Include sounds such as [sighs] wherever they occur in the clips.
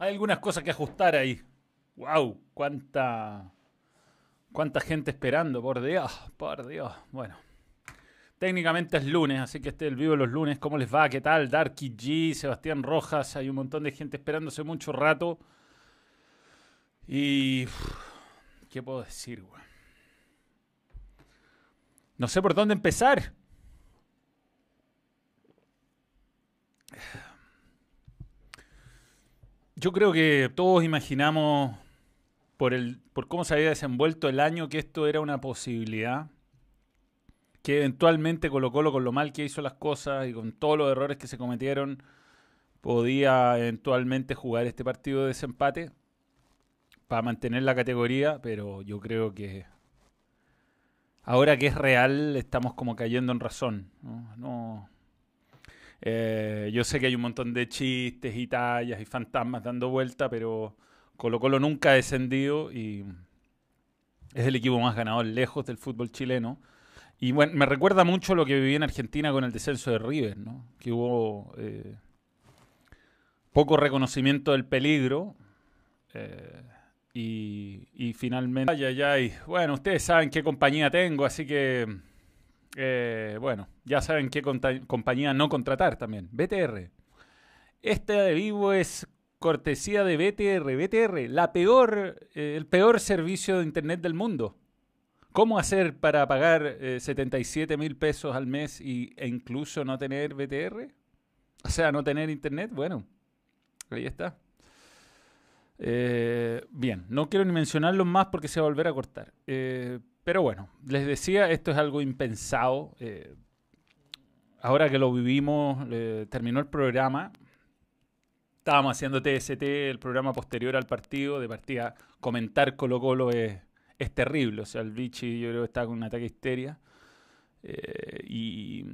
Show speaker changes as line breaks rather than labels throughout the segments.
Hay algunas cosas que ajustar ahí. ¡Wow! ¿Cuánta, cuánta gente esperando? Por Dios, por Dios. Bueno. Técnicamente es lunes, así que este es el vivo los lunes. ¿Cómo les va? ¿Qué tal? Darky G, Sebastián Rojas. Hay un montón de gente esperándose mucho rato. Y. ¿Qué puedo decir, güey? No sé por dónde empezar. Yo creo que todos imaginamos por, el, por cómo se había desenvuelto el año que esto era una posibilidad. Que eventualmente Colo Colo con lo mal que hizo las cosas y con todos los errores que se cometieron podía eventualmente jugar este partido de desempate para mantener la categoría, pero yo creo que ahora que es real estamos como cayendo en razón. No, eh, yo sé que hay un montón de chistes y tallas y fantasmas dando vuelta, pero Colo Colo nunca ha descendido y es el equipo más ganador lejos del fútbol chileno. Y bueno, me recuerda mucho lo que viví en Argentina con el descenso de River, ¿no? Que hubo eh, poco reconocimiento del peligro. Eh, y, y, finalmente... Ay, ay, ay. Bueno, ustedes saben qué compañía tengo, así que eh, bueno, ya saben qué compañía no contratar también. BTR. Este de vivo es cortesía de BTR. BTR, la peor, eh, el peor servicio de Internet del mundo. ¿Cómo hacer para pagar 77 eh, mil pesos al mes y, e incluso no tener BTR? O sea, no tener Internet. Bueno, ahí está. bien, no quiero ni mencionarlo más porque se va a volver a cortar. Pero bueno, les decía, esto es algo impensado. Eh, ahora que lo vivimos, terminó el programa. Estábamos haciendo TST, el programa posterior al partido. De partida, comentar Colo Colo es, es terrible. O sea, el Vichy yo creo que está con un ataque de histeria. Eh, y,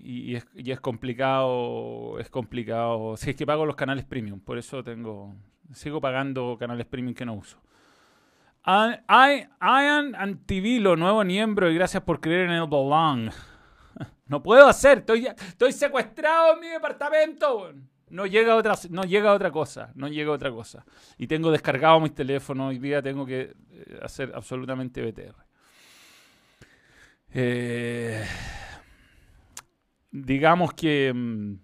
y, es, y, es, complicado, es complicado. Si es que pago los canales premium, por eso tengo, sigo pagando canales premium que no uso. Ian Antivilo, nuevo miembro, y gracias por creer en el Belong. [laughs] No puedo hacer, estoy, estoy secuestrado en mi departamento. No llega, otra, no llega otra cosa, no llega otra cosa. Y tengo descargado mis teléfonos, hoy día tengo que eh, hacer absolutamente BTR. Eh, digamos que... Mm,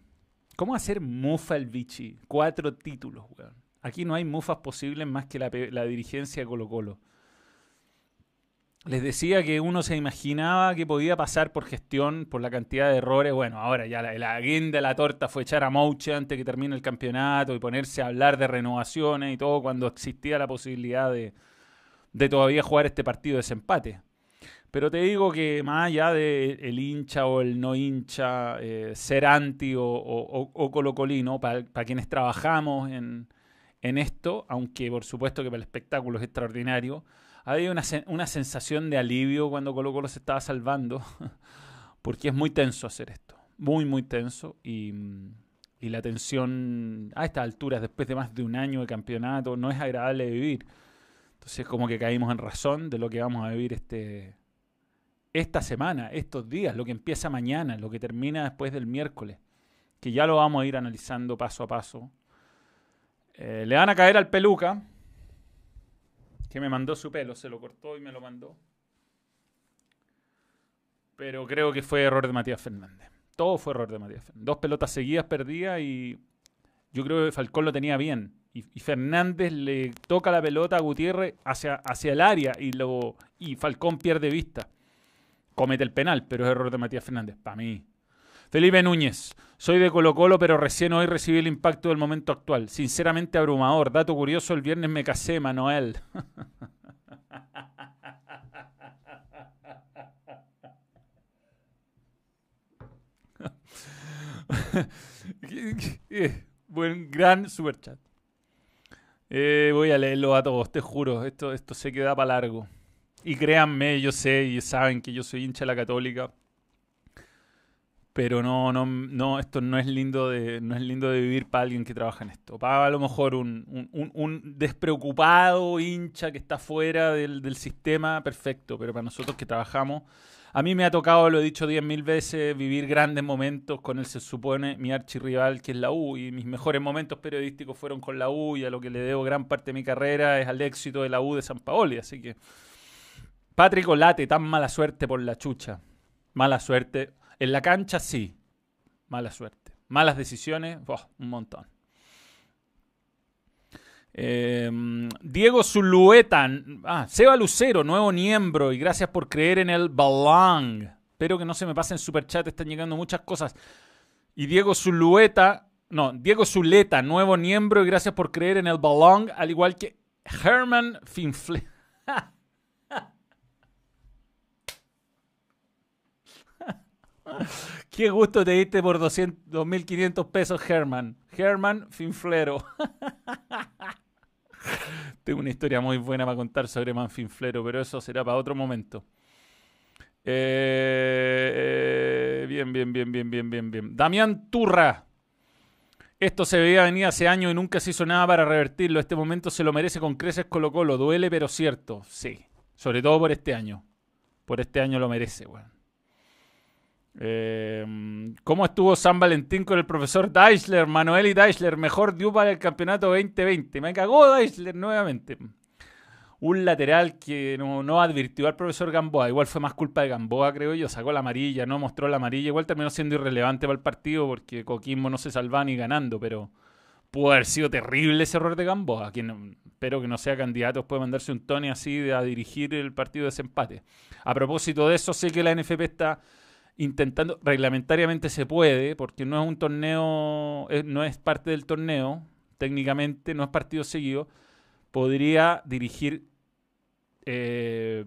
¿Cómo hacer Mufa el Vichy? Cuatro títulos, weón. Aquí no hay mufas posibles más que la, dirigencia de Colo Colo. Les decía que uno se imaginaba que podía pasar por gestión, por la cantidad de errores. Bueno, ahora ya la, la guinda de la torta fue echar a Mouche antes que termine el campeonato y ponerse a hablar de renovaciones y todo cuando existía la posibilidad de, todavía jugar este partido de desempate. Pero te digo que más allá de hincha o el no hincha, eh, ser anti o, o colocolino, para quienes trabajamos en, en esto, aunque por supuesto que para el espectáculo es extraordinario, había una, una sensación de alivio cuando Colo Colo se estaba salvando, [laughs] porque es muy tenso hacer esto, muy, muy tenso, y, y la tensión a estas alturas, después de más de un año de campeonato, no es agradable vivir. Entonces como que caímos en razón de lo que vamos a vivir este, esta semana, estos días, lo que empieza mañana, lo que termina después del miércoles, que ya lo vamos a ir analizando paso a paso eh, le van a caer al peluca, que me mandó su pelo, se lo cortó y me lo mandó. Pero creo que fue error de Matías Fernández. Todo fue error de Matías Fernández. Dos pelotas seguidas perdidas y yo creo que Falcón lo tenía bien. Y, Fernández le toca la pelota a Gutiérrez hacia, hacia el área y, y Falcón pierde vista. Comete el penal, pero es error de Matías Fernández. Para mí. Felipe Núñez, soy de Colo Colo, pero recién hoy recibí el impacto del momento actual. Sinceramente abrumador. Dato curioso, el viernes me casé, Manuel. [laughs] Buen, gran superchat. Eh, voy a leerlo a todos, te juro. Esto, esto se queda para largo. Y créanme, yo sé y saben que yo soy hincha de la católica pero no, no, no, esto no es lindo de, no es lindo de vivir para alguien que trabaja en esto. Para a lo mejor un, un, despreocupado hincha que está fuera del, del, sistema, perfecto, pero para nosotros que trabajamos, A mí me ha tocado, lo he dicho diez mil veces, vivir grandes momentos con él, se supone, mi archirrival, que es la U, y mis mejores momentos periodísticos fueron con la U, y a lo que le debo gran parte de mi carrera es al éxito de la U de San Paoli, así que... Patrick Olate, tan mala suerte por la chucha. Mala suerte. En la cancha, sí. Mala suerte. Malas decisiones, un montón. Em, Diego Zulueta, ah, Seba Lucero, nuevo miembro, y gracias por creer en el balón. Espero que no se me pasen super chat, están llegando muchas cosas. Y Diego Zulueta, no, Diego Zuleta, nuevo miembro, y gracias por creer en el balón, al igual que Herman Finfle. [laughs] [laughs] Qué gusto te diste por 2.500 pesos, Herman. Herman Finflero. [laughs] Tengo una historia muy buena para contar sobre Manfinflero, pero eso será para otro momento. Eh, bien, bien, bien, bien, bien, bien, bien. Damián Turra. Esto se veía venir hace años y nunca se hizo nada para revertirlo. Este momento se lo merece con creces Colo Colo. Duele, pero cierto. Sí. Sobre todo por este año. Por este año lo merece, weón. Em, ¿Cómo estuvo San Valentín con el profesor Deichler? Manuel y Deichler, mejor dio para el campeonato 2020. Me cagó Deichler nuevamente. Un lateral que no, advirtió al profesor Gamboa. Igual fue más culpa de Gamboa, creo yo. Sacó la amarilla, no mostró la amarilla. Igual terminó siendo irrelevante para el partido porque Coquimbo no se salvaba ni ganando, pero pudo haber sido terrible ese error de Gamboa. Quien, espero que no sea candidato, puede mandarse un Tony así de, a dirigir el partido de desempate. A propósito de eso, sé que la NFP está intentando, reglamentariamente se puede, porque no es un torneo, no es parte del torneo, técnicamente no es partido seguido, podría dirigir eh,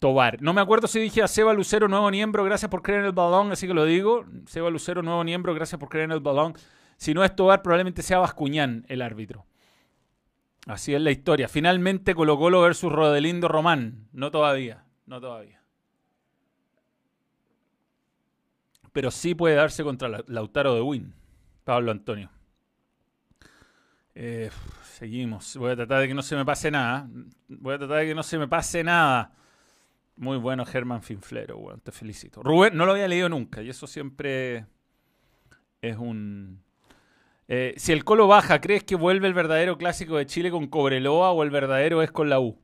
Tobar. No me acuerdo si dije a Seba Lucero, nuevo miembro, gracias por creer en el balón, así que lo digo. Seba Lucero, nuevo miembro, gracias por creer en el balón. Si no es Tobar, probablemente sea Bascuñán el árbitro. Así es la historia. Finalmente Colo Colo versus Rodelindo Román. No todavía, no todavía. Pero sí puede darse contra Lautaro de Win, Pablo Antonio. Eh, seguimos. Voy a tratar de que no se me pase nada. Voy a tratar de que no se me pase nada. Muy bueno, Germán Finflero, bueno, te felicito. Rubén, no lo había leído nunca y eso siempre es un... Eh, si el Colo baja, ¿crees que vuelve el verdadero clásico de Chile con Cobreloa o el verdadero es con la U?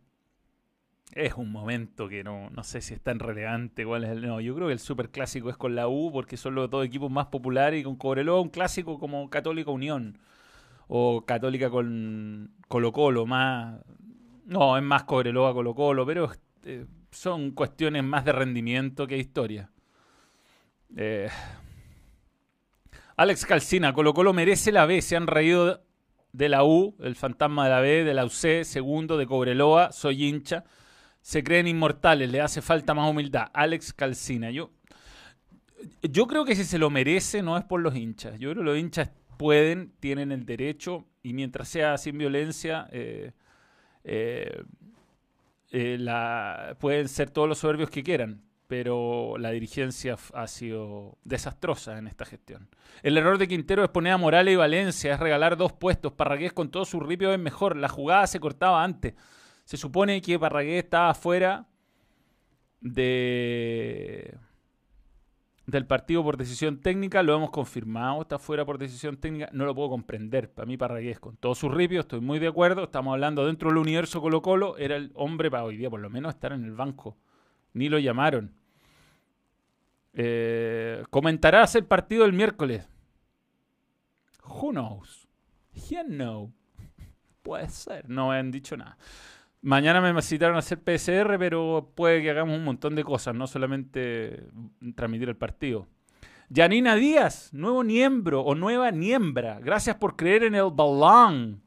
Es un momento que no, no sé si es tan relevante. Cuál es el, no, yo creo que el super clásico es con la U porque son los dos equipos más populares y con Cobreloa un clásico como Católica Unión o Católica con Colo Colo, más... No, es más Cobreloa Colo Colo, pero eh, son cuestiones más de rendimiento que historia. Eh, Alex Calcina, Colo Colo merece la B, se han reído de la U, el fantasma de la B, de la UC, segundo de Cobreloa, soy hincha se creen inmortales, le hace falta más humildad. Alex Calcina, yo, yo creo que si se lo merece no es por los hinchas. Yo creo que los hinchas pueden, tienen el derecho y mientras sea sin violencia, eh, eh, eh, la, pueden ser todos los soberbios que quieran. Pero la dirigencia ha sido desastrosa en esta gestión. El error de Quintero es poner a Morales y Valencia, es regalar dos puestos. Parragués con todo su ripio es mejor. La jugada se cortaba antes. Se supone que Parragué estaba fuera de del partido por decisión técnica, lo hemos confirmado, está fuera por decisión técnica, no lo puedo comprender. Para mí Parragués, con todos sus ripios, estoy muy de acuerdo, estamos hablando dentro del universo Colo Colo, era el hombre para hoy día, por lo menos estar en el banco. Ni lo llamaron. Eh, ¿Comentarás el partido del miércoles? Who knows? ¿Quién know? [laughs] Puede ser, no han dicho nada. Mañana me citaron a hacer PCR, pero puede que hagamos un montón de cosas, no solamente transmitir el partido. Janina Díaz, nuevo miembro o nueva niembra. Gracias por creer en el balón.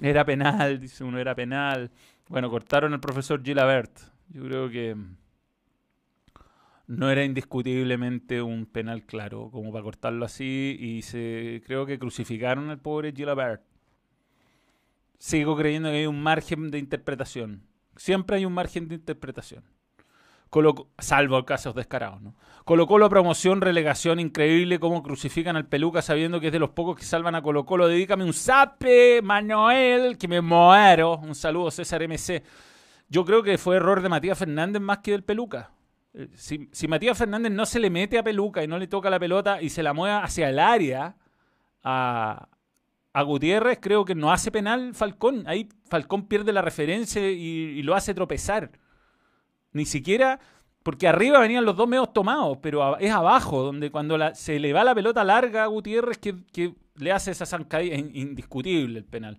Era penal, dice uno, era penal. Bueno, cortaron al profesor Gilabert. Yo creo que no era indiscutiblemente un penal claro como para cortarlo así y se creo que crucificaron al pobre Gilabert sigo creyendo que hay un margen de interpretación. Siempre hay un margen de interpretación. Colo, salvo casos descarados, ¿no? Colo Colo promoción, relegación, increíble cómo crucifican al peluca sabiendo que es de los pocos que salvan a Colo Colo. Dedícame un zape, Manuel, que me muero. Un saludo, César MC. Yo creo que fue error de Matías Fernández más que del peluca. Eh, si, si, Matías Fernández no se le mete a peluca y no le toca la pelota y se la mueve hacia el área a, a Gutiérrez, creo que no hace penal Falcón. Ahí Falcón pierde la referencia y, lo hace tropezar. Ni siquiera, porque arriba venían los dos medios tomados, pero es abajo, donde cuando se le va la pelota larga a Gutiérrez que, le hace esa zancadilla, indiscutible el penal.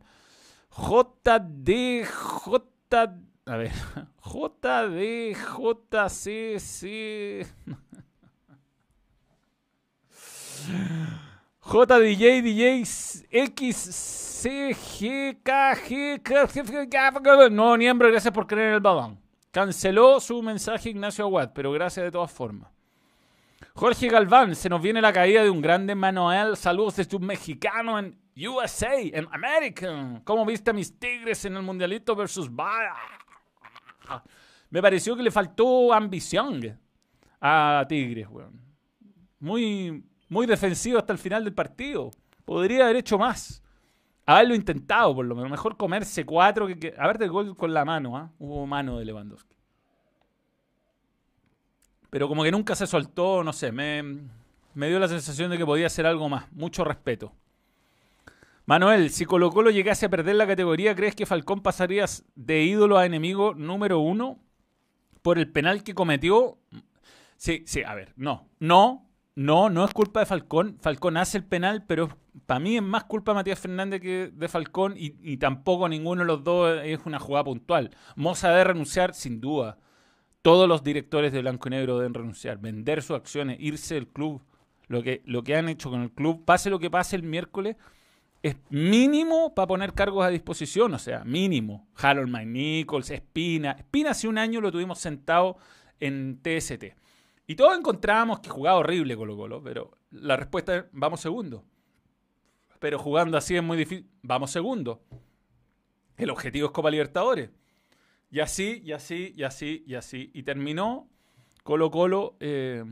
JD, J. A ver, JD, JCC. JDJ, DJ, G No, miembro, gracias por creer en el balón. Canceló su mensaje Ignacio Aguad, pero gracias de todas formas. Jorge Galván, se nos viene la caída de un grande Manuel. Saludos desde un mexicano en USA, en American. ¿Cómo viste a mis Tigres en el Mundialito versus Me pareció que le faltó ambición a Tigres, weón. Muy, muy defensivo hasta el final del partido. Podría haber hecho más. Haberlo intentado, por lo menos. Mejor comerse cuatro que. A ver, de gol con la mano, ¿ah? Hubo mano de Lewandowski. Pero como que nunca se soltó, no sé, me, me dio la sensación de que podía hacer algo más. Mucho respeto. Manuel, si Colo Colo llegase a perder la categoría, ¿crees que Falcón pasaría de ídolo a enemigo número uno por el penal que cometió? Sí, sí, a ver, no, no, no, no es culpa de Falcón. Falcón hace el penal, pero para mí es más culpa de Matías Fernández que de Falcón y, tampoco ninguno de los dos es una jugada puntual. Moza debe renunciar sin duda. Todos los directores de Blanco y Negro deben renunciar, vender sus acciones, irse del club. Lo que, lo que han hecho con el club, pase lo que pase el miércoles, es mínimo para poner cargos a disposición, o sea, mínimo. Harold McNichols, Espina. Espina hace un año lo tuvimos sentado en TST. Y todos encontrábamos que jugaba horrible Colo Colo, pero la respuesta es, vamos segundo. Pero jugando así es muy difícil, vamos segundo. El objetivo es Copa Libertadores. Y así, y así, y así, y así. Y terminó Colo Colo eh,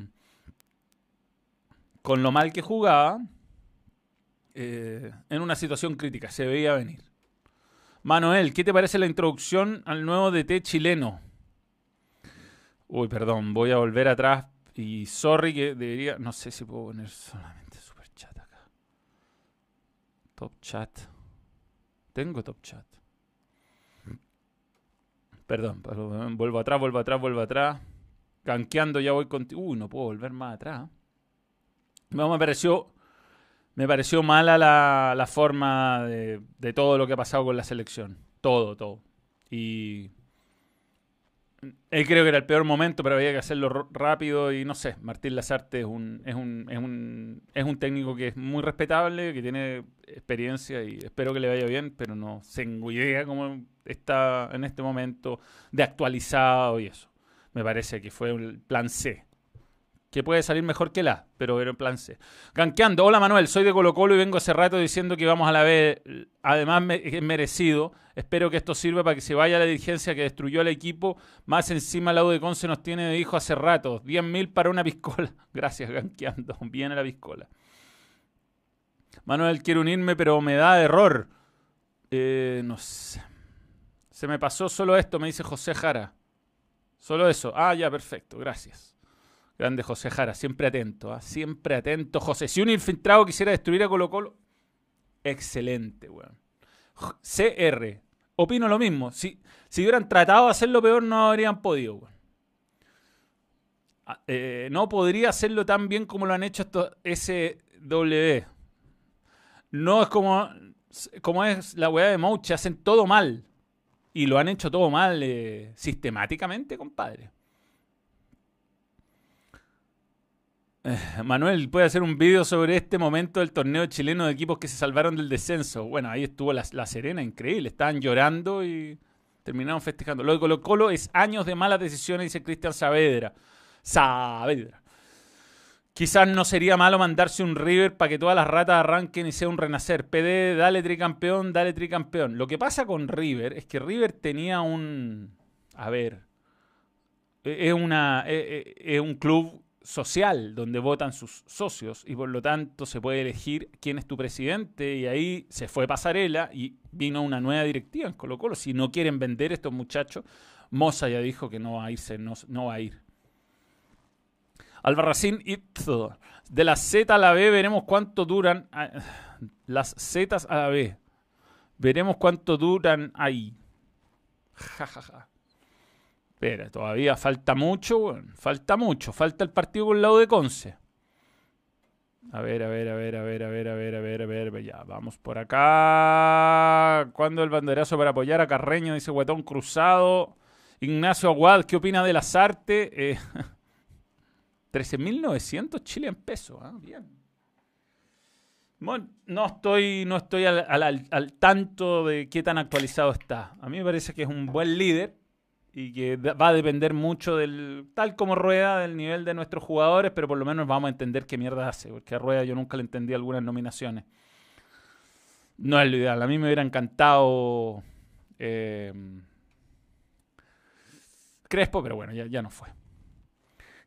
con lo mal que jugaba eh, en una situación crítica. Se veía venir. Manuel, ¿qué te parece la introducción al nuevo DT chileno? Uy, perdón, voy a volver atrás. Y sorry que debería... No sé si puedo poner solamente super chat acá. Top chat. Tengo top chat. Perdón, vuelvo atrás, vuelvo atrás, vuelvo atrás. Canqueando ya voy contigo. Uy, no puedo volver más atrás. me pareció, me pareció mala la, forma de, de, todo lo que ha pasado con la selección. Todo, todo. Y él creo que era el peor momento, pero había que hacerlo rápido y no sé, Martín Lazarte es un, es un, es un, es un técnico que es muy respetable, que tiene experiencia y espero que le vaya bien, pero no tengo idea cómo está en este momento de actualizado y eso. Me parece que fue un plan C que puede salir mejor que la, pero en plan C. Ganqueando, hola Manuel, soy de Colo Colo y vengo hace rato diciendo que vamos a la B, además es merecido. Espero que esto sirva para que se vaya la dirigencia que destruyó al equipo. Más encima la U de Conce nos tiene de hijo hace rato. 10.000 para una piscola. [laughs] Gracias, Ganqueando. Viene la piscola. Manuel, quiero unirme, pero me da error. Eh, no sé. Se me pasó solo esto, me dice José Jara. Solo eso. Ah, ya, perfecto. Gracias. Grande José Jara, siempre atento, ¿ah? siempre atento. José, si un infiltrado quisiera destruir a Colo Colo, excelente, weón. CR, opino lo mismo. Si, si hubieran tratado de hacerlo peor, no habrían podido, weón. Ah, eh, no podría hacerlo tan bien como lo han hecho estos SW. No es como, como es la weá de Mouche, hacen todo mal. Y lo han hecho todo mal eh, sistemáticamente, compadre. Manuel, ¿puede hacer un vídeo sobre este momento del torneo chileno de equipos que se salvaron del descenso? Bueno, ahí estuvo la, Serena, increíble. Estaban llorando y terminaron festejando. Lo de Colo Colo es años de malas decisiones, dice Cristian Saavedra. Saavedra. Quizás no sería malo mandarse un River para que todas las ratas arranquen y sea un renacer. PD, dale tricampeón, dale tricampeón. Lo que pasa con River es que River tenía un... A ver. E, es, una, e, e, es un club social donde votan sus socios y por lo tanto se puede elegir quién es tu presidente y ahí se fue pasarela y vino una nueva directiva en Colo Colo. Si no quieren vender estos muchachos, Moza ya dijo que no va a irse, no, va a ir. Albarracín Itzo. De la Z a la B veremos cuánto duran. ah, Las Z a la B. Veremos cuánto duran ahí. Ja, ja, ja. Espera, todavía falta mucho. Falta mucho. Falta el partido con el lado de Conce. A ver, a ver, a ver, a ver, a ver, a ver, a ver, a ver. Ya, vamos por acá. ¿Cuándo el banderazo para apoyar a Carreño? Dice Guatón Cruzado. Ignacio Aguad, ¿qué opina de las artes? Eh, [laughs] 13.900 Chile en pesos. ah, Bien. Bueno, no estoy, no estoy al tanto de qué tan actualizado está. A mí me parece que es un buen líder y que va a depender mucho del, tal como Rueda, del nivel de nuestros jugadores, pero por lo menos vamos a entender qué mierda hace, porque a Rueda yo nunca le entendí algunas nominaciones. No es lo ideal. A mí me hubiera encantado eh, Crespo, pero bueno, ya, ya no fue.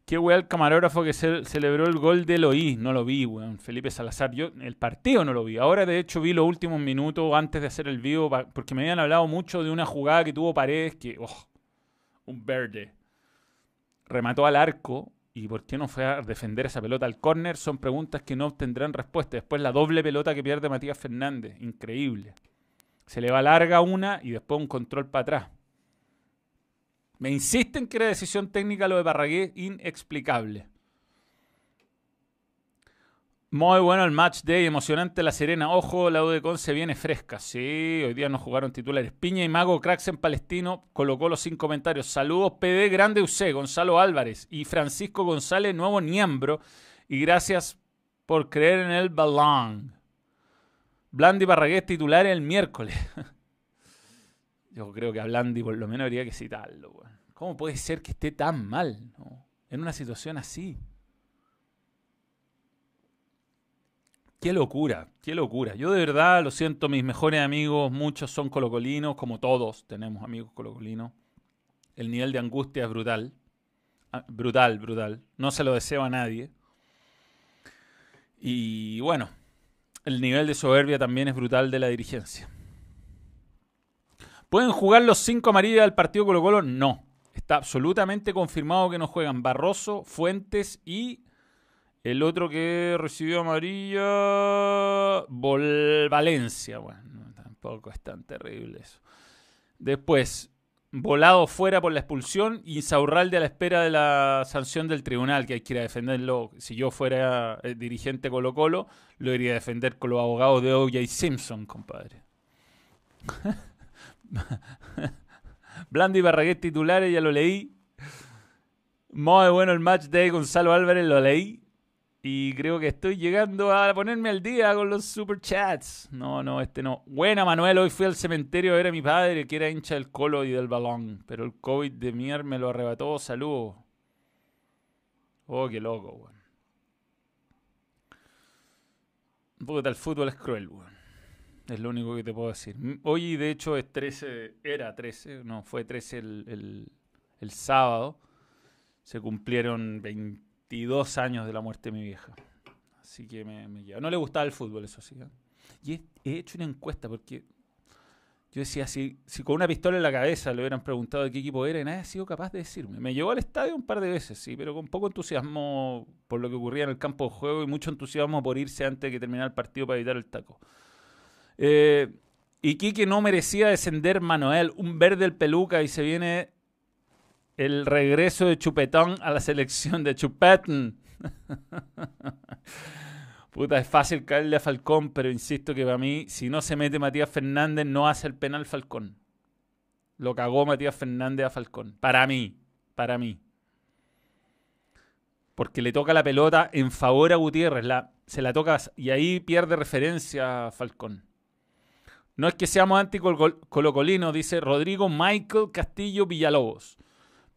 Qué weá el camarógrafo que ce- celebró el gol de Eloí. No lo vi, weón. Felipe Salazar. Yo el partido no lo vi. Ahora, de hecho, vi los últimos minutos antes de hacer el vivo porque me habían hablado mucho de una jugada que tuvo Paredes que, oh, un verde. Remató al arco. ¿Y por qué no fue a defender esa pelota al córner? Son preguntas que no obtendrán respuesta. Después la doble pelota que pierde Matías Fernández. Increíble. Se le va larga una y después un control para atrás. Me insisten que era decisión técnica lo de Barragué, inexplicable. Muy bueno el match day, emocionante La Serena. Ojo, la U de Conce viene fresca. Sí, hoy día no jugaron titulares. Piña y Mago, cracks en Palestino, colocó los cinco comentarios. Saludos, PD Grande UC, Gonzalo Álvarez y Francisco González, nuevo miembro. Y gracias por creer en el balón. Blandi Barragués titular el miércoles. [laughs] Yo creo que a Blandi por lo menos habría que citarlo. ¿Cómo puede ser que esté tan mal en una situación así? Qué locura, qué locura. Yo de verdad lo siento, mis mejores amigos, muchos son colocolinos, como todos tenemos amigos colocolinos. El nivel de angustia es brutal. Ah, Brutal, brutal. No se lo deseo a nadie. Y bueno, el nivel de soberbia también es brutal de la dirigencia. ¿Pueden jugar los cinco amarillos del partido Colo Colo? No. Está absolutamente confirmado que no juegan Barroso, Fuentes y el otro que recibió amarilla, Vol Valencia. Bueno, no, tampoco es tan terrible eso. Después, Volado fuera por la expulsión y Saurralde a la espera de la sanción del tribunal, que hay que ir a defenderlo. Si yo fuera eh, dirigente Colo Colo, lo iría a defender con los abogados de O.J. Simpson, compadre. [laughs] Blandi Barraguet titulares, ya lo leí. Muy bueno el match de Gonzalo Álvarez, lo leí. Y creo que estoy llegando a ponerme al día con los super chats. No, no, este no. Buena, Manuel. Hoy fui al cementerio a ver a mi padre, que era hincha del colo y del balón. Pero el COVID de mier me lo arrebató. Saludos. Oh, qué loco, weón. Puta, el fútbol es cruel, weón. Es lo único que te puedo decir. Hoy, de hecho, es 13, era 13, no, fue 13 el, el- el sábado. Se cumplieron 22 años de la muerte de mi vieja. Así que me, me. No le gustaba el fútbol, eso sí. ¿eh? Y he, he hecho una encuesta porque yo decía, si, si con una pistola en la cabeza le hubieran preguntado de qué equipo era, y nadie ha sido capaz de decirme. Me llevó al estadio un par de veces, sí, pero con poco entusiasmo por lo que ocurría en el campo de juego y mucho entusiasmo por irse antes de que terminara el partido para evitar el taco. Eh, Iquique no merecía descender Manuel, un verde el peluca y se viene el regreso de Chupetón a la selección de Chupetón. [laughs] Puta, es fácil caerle a Falcón, pero insisto que para mí, si no se mete Matías Fernández, no hace el penal Falcón. Lo cagó Matías Fernández a Falcón. Para mí, para mí. Porque le toca la pelota en favor a Gutiérrez. La, se la toca y ahí pierde referencia Falcón. No es que seamos anticolocolinos, dice Rodrigo Michael Castillo Villalobos.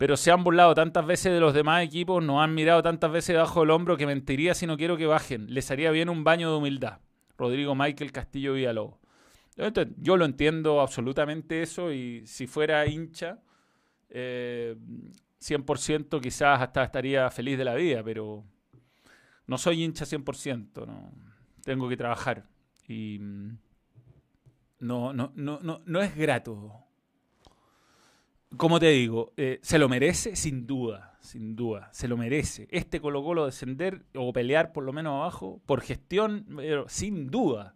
Pero se han burlado tantas veces de los demás equipos, nos han mirado tantas veces debajo del hombro que mentiría si no quiero que bajen. Les haría bien un baño de humildad. Rodrigo Michael Castillo Villalobos. Yo lo entiendo absolutamente eso y si fuera hincha, eh, 100% quizás hasta estaría feliz de la vida, pero no soy hincha 100%, no. tengo que trabajar y mm, no, no, no, no, no es grato como te digo, eh, se lo merece sin duda, sin duda, se lo merece. Este Colo Colo descender o pelear por lo menos abajo, por gestión, pero sin duda.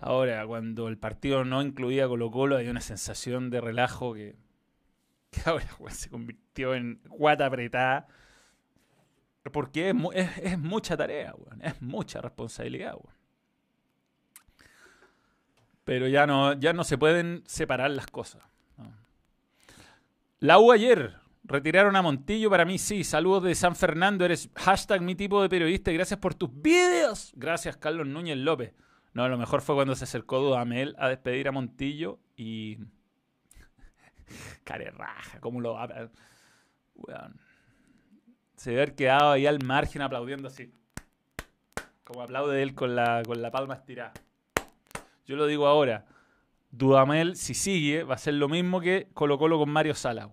Ahora, cuando el partido no incluía Colo Colo, hay una sensación de relajo que, [laughs] ahora se convirtió en guata apretada. Porque es, mucha tarea, es mucha responsabilidad. Pero ya no, ya no se pueden separar las cosas. La U ayer. Retiraron a Montillo. Para mí sí. Saludos de San Fernando. Eres hashtag mi tipo de periodista. gracias por tus videos. Gracias, Carlos Núñez López. No, lo mejor fue cuando se acercó Dudamel a despedir a Montillo y... [laughs] Care raja, cómo lo... Se debe haber quedado ahí al margen aplaudiendo así. Como aplaude él con la, con la palma estirada. Yo lo digo ahora. Dudamel, si sigue, va a ser lo mismo que Colo Colo con Mario Salas.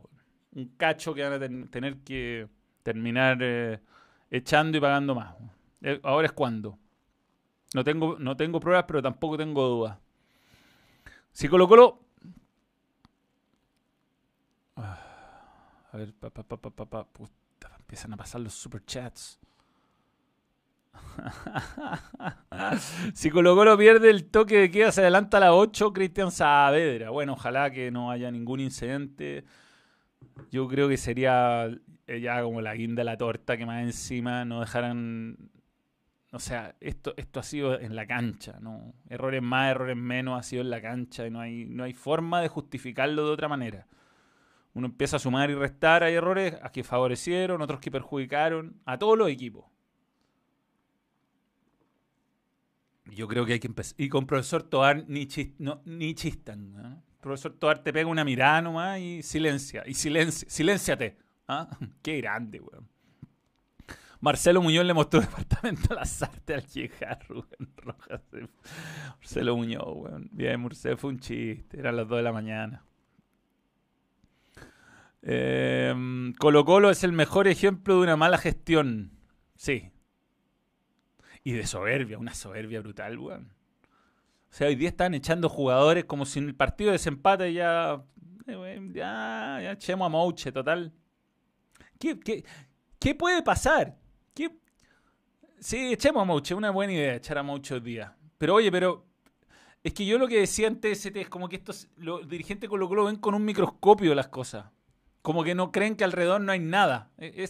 Un cacho que van a tener que terminar eh, echando y pagando más. Eh, ahora es cuando. No tengo, no tengo pruebas, pero tampoco tengo dudas. Si Colo Colo... Ah, a ver, pa, empiezan a pasar los superchats. [laughs] si Colo Colo pierde el toque de queda, se adelanta a las 8, Cristian Saavedra. Bueno, ojalá que no haya ningún incidente. Yo creo que sería eh, ya como la guinda la torta que más encima no dejaran... O sea, esto, esto ha sido en la cancha, ¿no? Errores más, errores menos, ha sido en la cancha y no hay, no hay forma de justificarlo de otra manera. Uno empieza a sumar y restar, hay errores a que favorecieron, otros que perjudicaron, a todos los equipos. Yo creo que hay que empezar. Y con profesor Toar ni, no, ni chistan. Profesor Toar te pega una mirada nomás y silencia. Y silencia, silénciate. ¿ah? [laughs] Qué grande, weón. Marcelo Muñoz le mostró [laughs] departamento a las artes al llegar, Rubén Rojas. Marcelo Muñoz, weón. Bien, Marcelo fue un chiste. Eran las 2 de la mañana. Eh, Colo Colo es el mejor ejemplo de una mala gestión. Sí, y de soberbia, una soberbia brutal, weón. O sea, hoy día están echando jugadores como si en el partido de desempate ya. Eh, ya, ya echemos a Mouche, total. ¿Qué, qué, qué puede pasar? ¿Qué? Sí, echemos a Mouche, una buena idea echar a Mouche hoy día. Pero oye, pero. Es que yo lo que decía antes es como que estos los dirigentes Colo Colo ven con un microscopio las cosas. Como que no creen que alrededor no hay nada. E,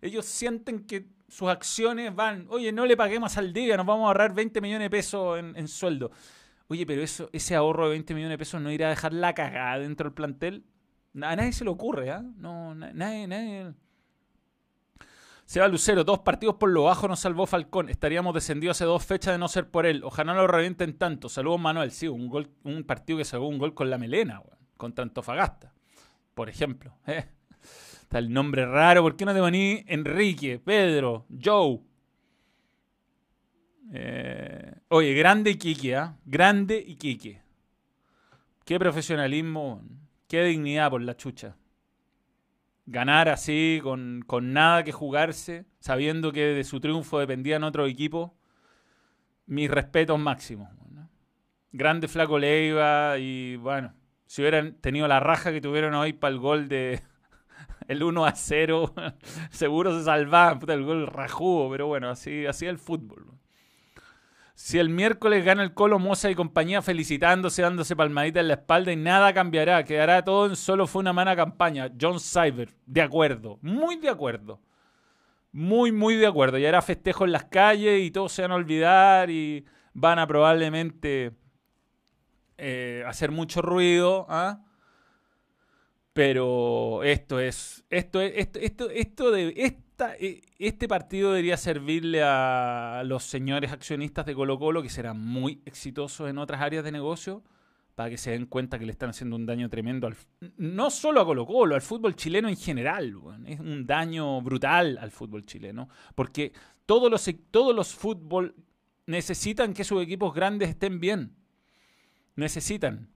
ellos sienten que sus acciones van, oye, no le paguemos al día, nos vamos a ahorrar 20 millones de pesos en, sueldo. Oye, pero eso, ese ahorro de 20 millones de pesos no irá a dejar la cagada dentro del plantel. A nadie se le ocurre, ¿ah? No, nadie, nadie. Seba Lucero, dos partidos por lo bajo nos salvó Falcón. Estaríamos descendidos hace dos fechas de no ser por él. Ojalá no lo revienten tanto. Saludos Manuel. Sí, un gol, un partido que sacó un gol con la melena, contra Antofagasta. Por ejemplo. ¿eh? Está el nombre raro. ¿Por qué no te poní Enrique, Pedro, Joe? Eh, oye, grande Iquique, ¿ah? Grande Iquique. Qué profesionalismo, qué dignidad por la chucha. Ganar así, con, nada que jugarse, sabiendo que de su triunfo dependían otros equipos. Mis respetos máximos. Grande Flaco Leiva y bueno, si hubieran tenido la raja que tuvieron hoy para el gol de, el 1 a 0, [laughs] seguro se salvaba el gol rajugo, pero bueno, así, así es el fútbol. Si el miércoles gana el Colo Moza y compañía felicitándose, dándose palmadita en la espalda y nada cambiará, quedará todo en solo fue una mala campaña. John Cyber, de acuerdo, muy de acuerdo. Muy, muy de acuerdo. Ya era festejo en las calles y todos se van a olvidar y van a probablemente eh, hacer mucho ruido. ¿ah? Pero esto es, esto es, esto, esto, esto de esta, e, este partido debería servirle a los señores accionistas de Colo Colo que serán muy exitosos en otras áreas de negocio para que se den cuenta que le están haciendo un daño tremendo al, no solo a Colo Colo, al fútbol chileno en general. es un daño brutal al fútbol chileno, porque todos los, todos los fútbol necesitan que sus equipos grandes estén bien. Necesitan.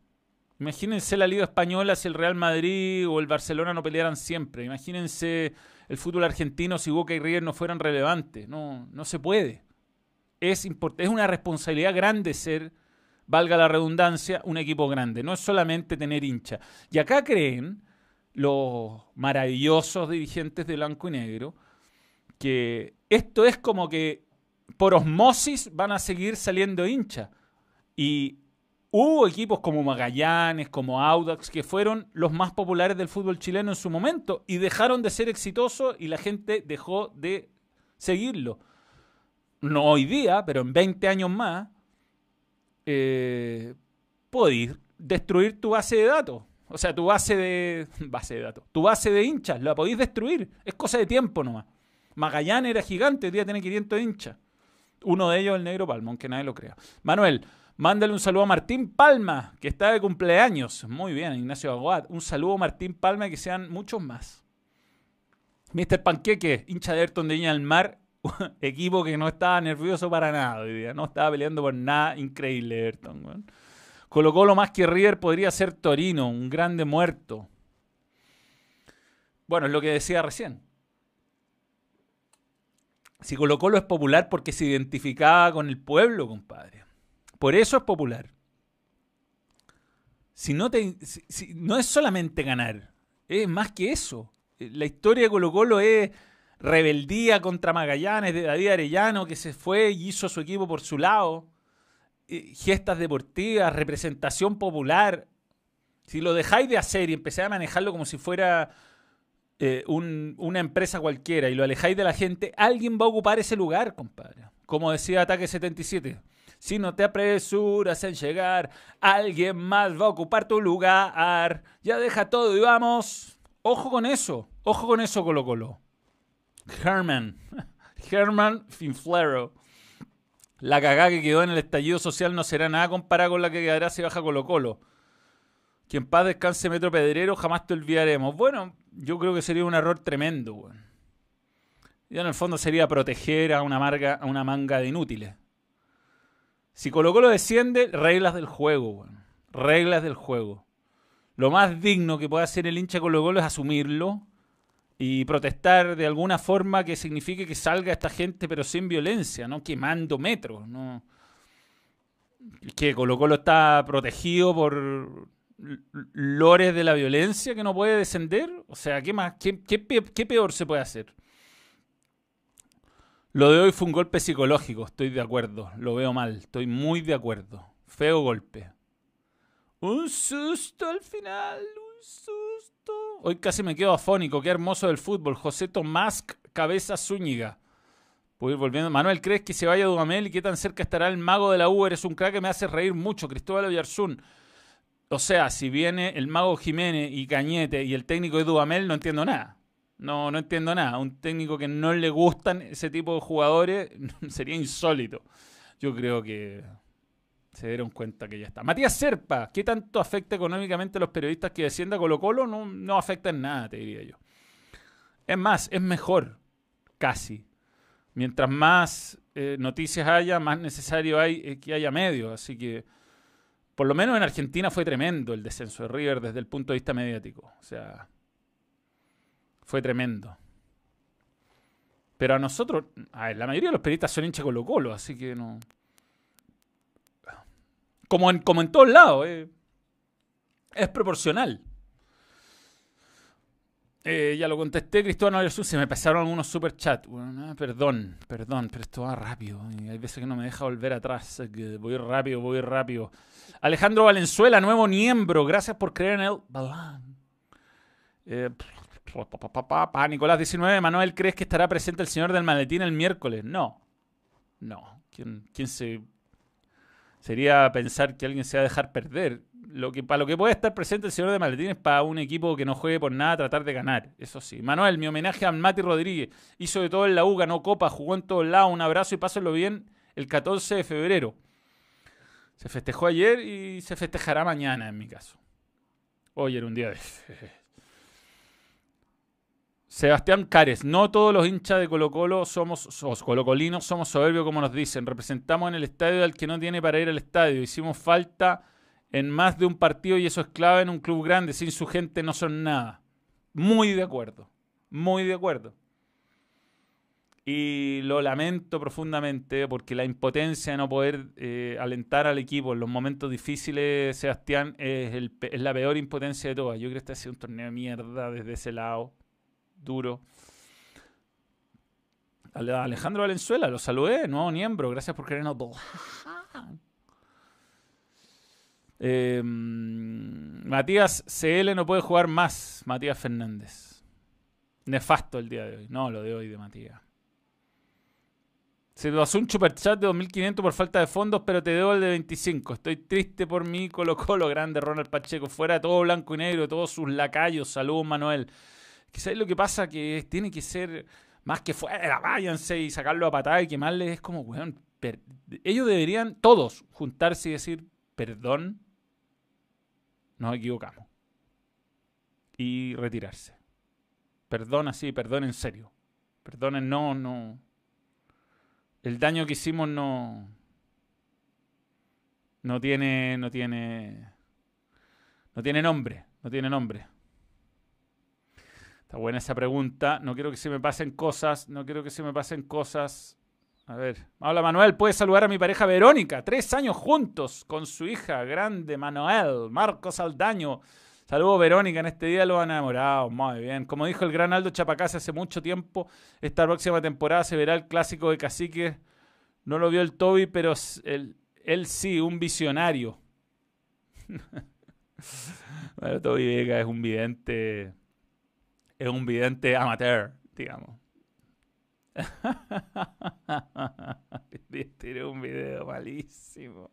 Imagínense la Liga Española si el Real Madrid o el Barcelona no pelearan siempre. Imagínense el fútbol argentino si Boca y River no fueran relevantes. No, no se puede. Es, es una responsabilidad grande ser, valga la redundancia, un equipo grande. No es solamente tener hincha. Y acá creen los maravillosos dirigentes de blanco y negro, que esto es como que por osmosis van a seguir saliendo hinchas. Y hubo equipos como Magallanes, como Audax, que fueron los más populares del fútbol chileno en su momento y dejaron de ser exitosos y la gente dejó de seguirlo. No hoy día, pero en 20 años más, eh, podéis destruir tu base de datos. O sea, tu base de. [laughs] base de datos. Tu base de hinchas, la podéis destruir. Es cosa de tiempo nomás. Magallanes era gigante, hoy día tiene 500 hinchas. Uno de ellos el negro Palma, aunque nadie lo crea. Manuel, mándale un saludo a Martín Palma, que está de cumpleaños. Muy bien, Ignacio Aguad. Un saludo a Martín Palma que sean muchos más. Mr. Panqueque, hincha de Ayrton de Viña del Mar, [laughs] equipo que no estaba nervioso para nada hoy día, no estaba peleando por nada. Increíble, Ayrton. Colocó lo más que River podría ser Torino, un grande muerto. Bueno, es lo que decía recién. Si Colo Colo es popular porque se identificaba con el pueblo, compadre. Por eso es popular. Si no, te, no es solamente ganar, es más que eso. La historia de Colo Colo es rebeldía contra Magallanes de David Arellano, que se fue y hizo su equipo por su lado. Gestas deportivas, representación popular. Si lo dejáis de hacer y empezáis a manejarlo como si fuera eh, una empresa cualquiera y lo alejáis de la gente, alguien va a ocupar ese lugar, compadre. Como decía Ataque 77. Si no te apresuras en llegar, alguien más va a ocupar tu lugar. Ya deja todo y vamos. Ojo con eso. Ojo con eso, Colo Colo. Herman. Herman [laughs] Finflero. La cagada que quedó en el estallido social no será nada comparada con la que quedará si baja Colo Colo. Que en paz descanse Metro Pedrero, jamás te olvidaremos. Bueno, yo creo que sería un error tremendo, Y en el fondo sería proteger a una, marga, a una manga de inútiles. Si Colo Colo desciende, reglas del juego, Reglas del juego. Lo más digno que puede hacer el hincha Colo Colo es asumirlo y protestar de alguna forma que signifique que salga esta gente, pero sin violencia, no quemando metros, no. Que Colo Colo está protegido por lores de la violencia que no puede descender. O sea, ¿qué más? ¿Qué, qué, peor se puede hacer? Lo de hoy fue un golpe psicológico, estoy de acuerdo. Lo veo mal, estoy muy de acuerdo. Feo golpe. Un susto al final, un susto. Hoy casi me quedo afónico, qué hermoso del fútbol. José Tomás Cabeza Zúñiga. Voy volviendo. Manuel, ¿crees que se vaya Dudamel y qué tan cerca estará el mago de la U? Eres un crack que me hace reír mucho. Cristóbal Oyarzún. O sea, si viene el mago Jiménez y Cañete y el técnico de Dudamel, no entiendo nada. No, no entiendo nada. Un técnico que no le gustan ese tipo de jugadores [laughs] sería insólito. Yo creo que se dieron cuenta que ya está. Matías Serpa, ¿qué tanto afecta económicamente a los periodistas que descienda Colo Colo? No, no afecta en nada, te diría yo. Es más, es mejor, casi. Mientras más eh, noticias haya, más necesario hay eh, que haya medios. Así que por lo menos en Argentina fue tremendo el descenso de River desde el punto de vista mediático. O sea, fue tremendo. Pero a nosotros, a ver, la mayoría de los periodistas son hinchas Colo Colo, así que no. Como en, como en todos lados, eh. es proporcional. Eh, ya lo contesté, Cristóbal Jesús, se me pasaron algunos super chats. Ah, perdón, perdón, pero esto va rápido. hay veces que no me deja volver atrás. voy rápido, voy rápido. Alejandro Valenzuela, nuevo miembro. Gracias por creer en el balán. Eh, Nicolás 19, Manuel, ¿crees que estará presente el señor del maletín el miércoles? No. No. ¿Quién, quién se... Sería pensar que alguien se va a dejar perder lo que, para lo que puede estar presente el señor de Maletín es para un equipo que no juegue por nada tratar de ganar. Eso sí. Manuel, mi homenaje a Mati Rodríguez. Hizo de todo en la U, ganó Copa, jugó en todos lados. Un abrazo y pásenlo bien el 14 de febrero. Se festejó ayer y se festejará mañana, en mi caso. Hoy era un día de. Sebastián Cares, no todos los hinchas de Colo Colo somos, somos colocolinos, somos soberbios como nos dicen. Representamos en el estadio al que no tiene para ir al estadio. Hicimos falta en más de un partido y eso es clave en un club grande. Sin su gente no son nada. Muy de acuerdo. Muy de acuerdo. Y lo lamento profundamente porque la impotencia de no poder eh, alentar al equipo en los momentos difíciles, Sebastián, es, el, es la peor impotencia de todas. Yo creo que este ha sido un torneo de mierda desde ese lado, duro. Alejandro Valenzuela, lo saludé, nuevo miembro, gracias por querernos. [laughs] Eh, Matías CL no puede jugar más, Matías Fernández. Nefasto el día de hoy. No, lo de hoy de Matías. Se pasó un superchat de 2.500 por falta de fondos, pero te debo el de 25. Estoy triste por mí, Colo Colo, grande Ronald Pacheco. Fuera todo blanco y negro, todos sus lacayos. Saludos, Manuel. Quizás lo que pasa que tiene que ser más que fuera, váyanse y sacarlo a patada y quemarles. Es como, weón, ellos deberían todos juntarse y decir, perdón, nos equivocamos. Y retirarse. Perdón así, perdón en serio. Perdonen, no, no. El daño que hicimos no. No tiene. No tiene. No tiene nombre. No tiene nombre. Está buena esa pregunta. No quiero que se me pasen cosas. No quiero que se me pasen cosas. A ver. Hola Manuel, puedes saludar a mi pareja Verónica. Tres años juntos con su hija grande Manuel. Marcos Aldaño. Saludos Verónica, en este día lo han enamorado. Muy bien. Como dijo el gran Aldo Chapacase hace mucho tiempo, esta próxima temporada se verá el clásico de Cacique. No lo vio el Toby, pero él, él sí, un visionario. [laughs] bueno, Toby Vega es un vidente es un vidente amateur, digamos. Tiré un video malísimo.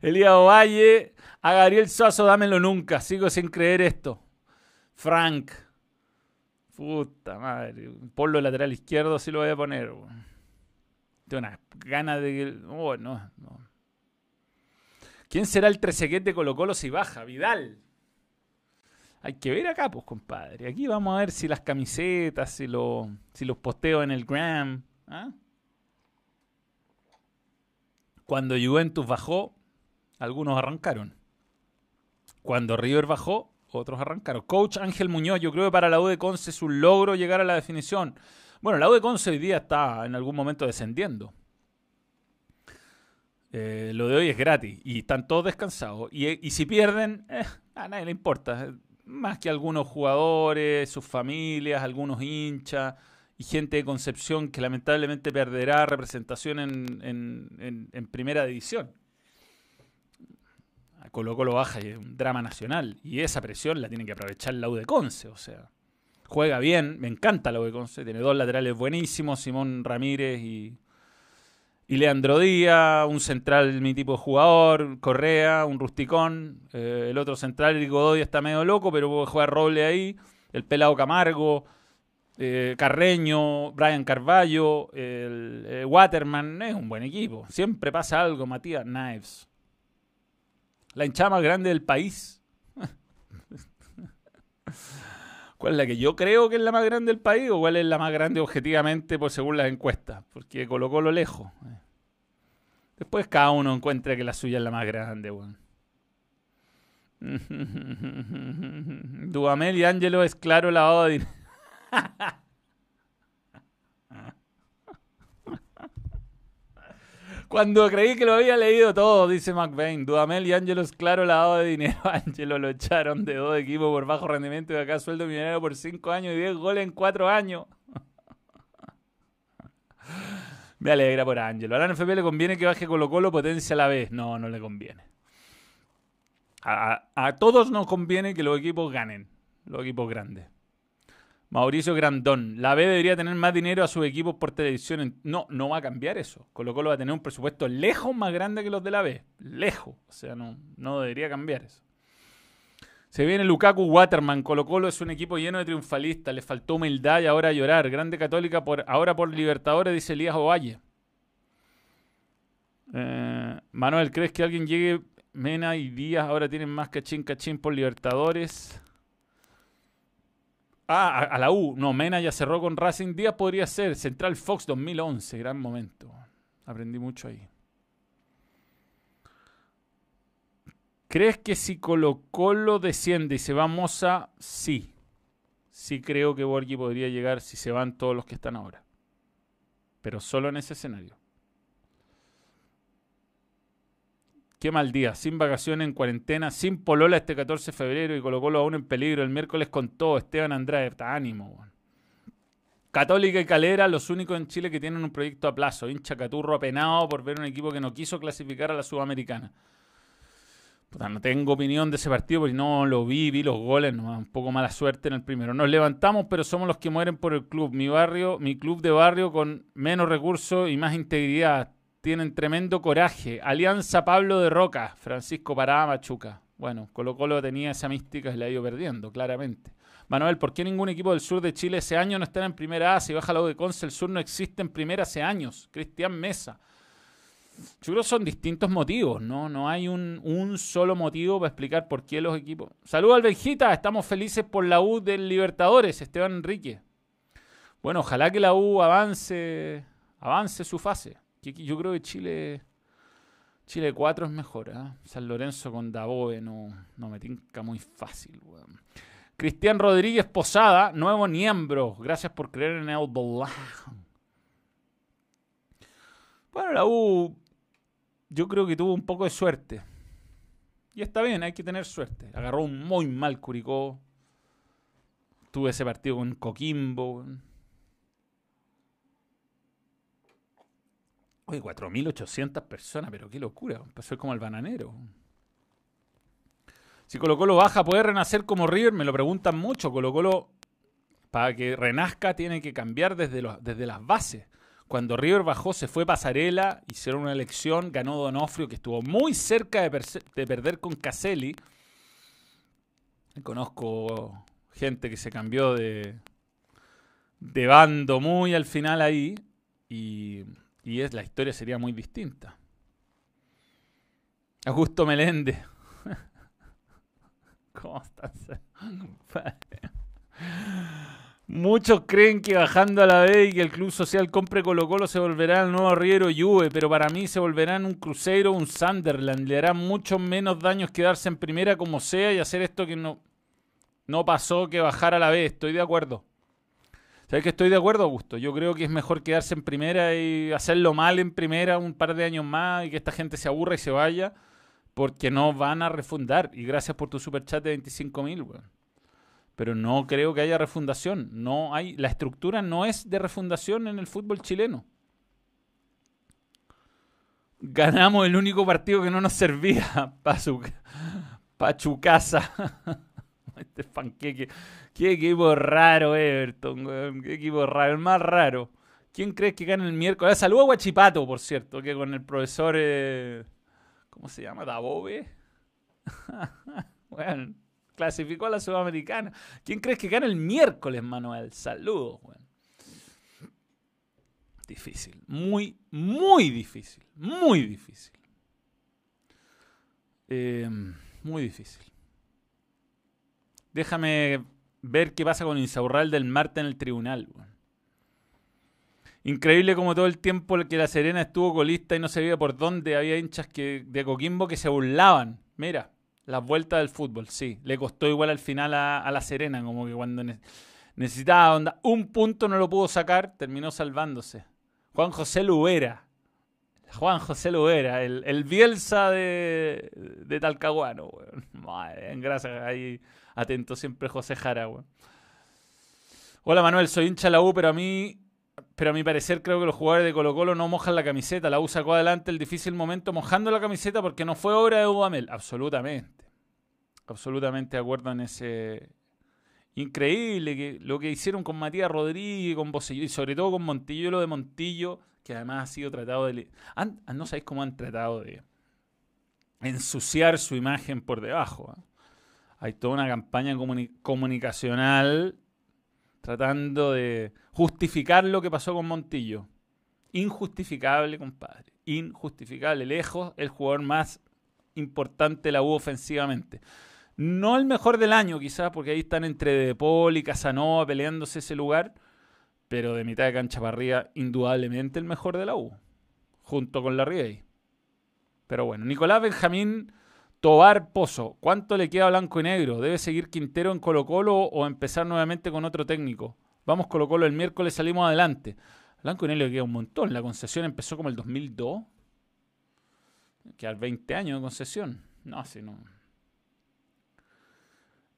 Elías Valle, a Gabriel Suazo, dámelo nunca. Sigo sin creer esto. Frank. Puta madre. Polo lateral izquierdo sí lo voy a poner. Tengo una ganas de que. Oh, no, ¿Quién será el tresequete de Colo Colo si baja? Vidal. Hay que ver acá, pues, compadre. Aquí vamos a ver si las camisetas, si, lo, si los posteos en el gram. ¿ah? Cuando Juventus bajó, algunos arrancaron. Cuando River bajó, otros arrancaron. Coach Ángel Muñoz, yo creo que para la U de Conce es un logro llegar a la definición. Bueno, la U de hoy día está en algún momento descendiendo. Eh, lo de hoy es gratis y están todos descansados. Y, si pierden, eh, a nadie le importa más que algunos jugadores, sus familias, algunos hinchas y gente de Concepción que lamentablemente perderá representación en, primera división. Colo Colo baja y es un drama nacional. Y esa presión la tiene que aprovechar la U Conce. O sea, juega bien, me encanta la U de Conce. Tiene dos laterales buenísimos, Simón Ramírez y, y Leandro Díaz, un central, mi tipo de jugador, Correa, un rusticón. Eh, el otro central, el Godoy, está medio loco, pero puede jugar roble ahí. El pelado Camargo, eh, Carreño, Brian Carballo, el, eh, Waterman. Es un buen equipo. Siempre pasa algo, Matías Knives. La hinchada más grande del país. ¿Cuál es la que yo creo que es la más grande del país o cuál es la más grande objetivamente por según las encuestas? Porque colocó lo lejos. Después cada uno encuentra que la suya es la más grande, weón. [laughs] Duamel y Angelo es claro lavado de [laughs] Cuando creí que lo había leído todo, dice McVeigh. Dudamel y Ángelo es claro lavado de dinero. [laughs] Ángelo lo echaron de dos equipos por bajo rendimiento y acá sueldo millonario por cinco años y 10 goles en cuatro años. Me alegra por Ángelo. A la NFP le conviene que baje Colo Colo potencia a la vez. No, no le conviene. A, a todos nos conviene que los equipos ganen. Los equipos grandes. Mauricio Grandón. La B debería tener más dinero a sus equipos por televisión. No, no va a cambiar eso. Colo Colo va a tener un presupuesto lejos más grande que los de la B. Lejos. O sea, no, no debería cambiar eso. Se viene Lukaku Waterman. Colo Colo es un equipo lleno de triunfalistas. Le faltó humildad y ahora llorar. Grande Católica por, ahora por Libertadores, dice Elías Ovalle. Eh, Manuel, ¿crees que alguien llegue? Mena y Díaz ahora tienen más cachín cachín por Libertadores. Ah, a, la U. No, Mena ya cerró con Racing. Díaz podría ser. Central Fox 2011. Gran momento. Aprendí mucho ahí. ¿Crees que si Colo Colo desciende y se va Moza? Sí. Sí creo que Borghi podría llegar si se van todos los que están ahora. pero solo en ese escenario. Qué mal día, sin vacaciones, en cuarentena, sin polola este 14 de febrero y colocólo aún en peligro. El miércoles con todo, Esteban Andrade, está ánimo. Católica y Calera, los únicos en Chile que tienen un proyecto a plazo. Hincha Caturro apenado por ver un equipo que no quiso clasificar a la Sudamericana. no tengo opinión de ese partido porque no lo vi, vi los goles, no, un poco mala suerte en el primero. Nos levantamos, pero somos los que mueren por el club. Mi barrio, mi club de barrio con menos recursos y más integridad tienen tremendo coraje. Alianza Pablo de Roca, Francisco Parada Machuca. Bueno, Colo Colo tenía esa mística y la ha ido perdiendo, claramente. Manuel, ¿por qué ningún equipo del sur de Chile ese año no está en primera A? Si baja la de Conce, el sur no existe en primera hace años. Cristian Mesa. Yo creo que son distintos motivos, ¿no? No hay un, un, solo motivo para explicar por qué los equipos. Saludos al Benjita, estamos felices por la U del Libertadores, Esteban Enrique. Bueno, ojalá que la U avance, avance su fase. Yo creo que Chile. Chile 4 es mejor, ¿eh? San Lorenzo con Dabove no, no me tinca muy fácil, weón. Cristian Rodríguez Posada, nuevo miembro. Gracias por creer en el Bueno, la U. Yo creo que tuvo un poco de suerte. Y está bien, hay que tener suerte. Agarró un muy mal Curicó. Tuve ese partido con Coquimbo. 4.800 personas, pero qué locura. Pasó como el bananero. Si Colo Colo baja, ¿puede renacer como River? Me lo preguntan mucho. Colo Colo, para que renazca, tiene que cambiar desde, desde las bases. Cuando River bajó, se fue Pasarela, hicieron una elección, ganó Donofrio, que estuvo muy cerca de, de perder con Caselli. Conozco gente que se cambió de, de bando muy al final ahí. Y y es, la historia sería muy distinta. Augusto Meléndez. [laughs] ¿Cómo estás? Muchos creen que bajando a la B y que el Club Social compre Colo Colo se volverá el nuevo Riero Juve, pero para mí se volverán un Cruzeiro un Sunderland. Le hará mucho menos daños quedarse en primera como sea y hacer esto que no, no pasó que bajar a la B. Estoy de acuerdo. ¿Sabes que estoy de acuerdo, Augusto? Yo creo que es mejor quedarse en primera y hacerlo mal en primera un par de años más y que esta gente se aburra y se vaya porque no van a refundar. Y gracias por tu superchat de 25 mil, Pero no creo que haya refundación. No hay, la estructura no es de refundación en el fútbol chileno. Ganamos el único partido que no nos servía. [laughs] Pachucasa. [laughs] este panqueque. Qué equipo raro, Everton, Qué equipo raro, el más raro. ¿Quién crees que gana el miércoles? Ah, saludo a Guachipato, por cierto, que con el profesor. Eh, ¿Cómo se llama? Dabove. bueno, [laughs] clasificó a la Sudamericana. ¿Quién crees que gana el miércoles, Manuel? Saludos, Difícil. Muy, muy difícil. Muy difícil. Eh, muy difícil. Déjame ver qué pasa con Insaurral del Marte en el tribunal. Increíble como todo el tiempo que la Serena estuvo colista y no se veía por dónde. Había hinchas de Coquimbo que se burlaban. Mira, las vueltas del fútbol, sí. Le costó igual al final a, la Serena, como que cuando necesitaba onda, un punto no lo pudo sacar, terminó salvándose. Juan José Luera. Juan José Luera, el, el Bielsa de, de Talcahuano. Madre, gracias ahí Atento siempre José Jara, Hola Manuel, soy hincha la U, pero a mí, pero a mi parecer creo que los jugadores de Colo Colo no mojan la camiseta. La U sacó adelante el difícil momento mojando la camiseta porque no fue obra de Udamel. Absolutamente. Absolutamente de acuerdo en ese... Increíble que lo que hicieron con Matías Rodríguez, con Bocello y sobre todo con Montillo, lo de Montillo, que además ha sido tratado de... no sabéis cómo han tratado de ensuciar su imagen por debajo. ¿eh? Hay toda una campaña comunicacional tratando de justificar lo que pasó con Montillo. Injustificable, compadre. Injustificable. Lejos el jugador más importante de la U ofensivamente. No el mejor del año, quizás, porque ahí están entre De Paul y Casanova peleándose ese lugar. Pero de mitad de cancha para arriba, indudablemente el mejor de la U. Junto con la. Pero bueno, Nicolás Benjamín Tobar Pozo, ¿cuánto le queda blanco y negro? ¿Debe seguir Quintero en Colo Colo o empezar nuevamente con otro técnico? Vamos Colo Colo, el miércoles salimos adelante. Blanco y negro queda un montón. La concesión empezó como el 2002. Quedar 20 años de concesión. No, si no.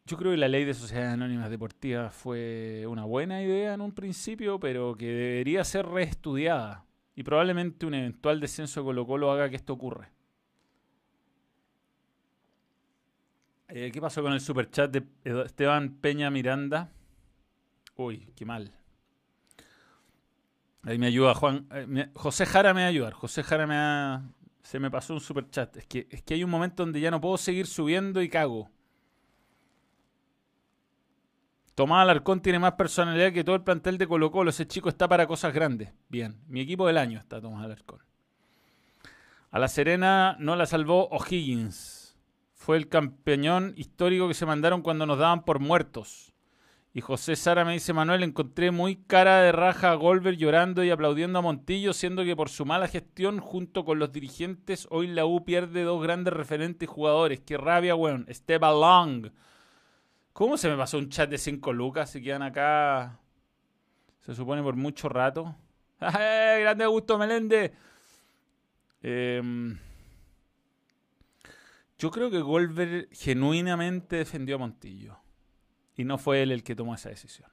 Yo creo que la ley de sociedades anónimas deportivas fue una buena idea en un principio, pero que debería ser reestudiada. Y probablemente un eventual descenso de Colo Colo haga que esto ocurra. Eh, ¿Qué pasó con el superchat de Esteban Peña Miranda? Uy, qué mal. Ahí me ayuda Juan. Eh, José Jara me va a ayudar. José Jara me ha, se me pasó un superchat. Es que, es que hay un momento donde ya no puedo seguir subiendo y cago. Tomás Alarcón tiene más personalidad que todo el plantel de Colo Colo. Ese chico está para cosas grandes. Bien, mi equipo del año está Tomás Alarcón. A la Serena no la salvó O'Higgins. Fue el campeón histórico que se mandaron cuando nos daban por muertos. Y José Sara me dice, Manuel, encontré muy cara de raja a Golver llorando y aplaudiendo a Montillo, siendo que por su mala gestión junto con los dirigentes, hoy la U pierde dos grandes referentes jugadores. Qué rabia, weón. Esteban Long ¿Cómo se me pasó un chat de 5 lucas? Se quedan acá, se supone, por mucho rato. [laughs] ¡Eh, grande Augusto Melende! Em, yo creo que Golver genuinamente defendió a Montillo. Y no fue él el que tomó esa decisión.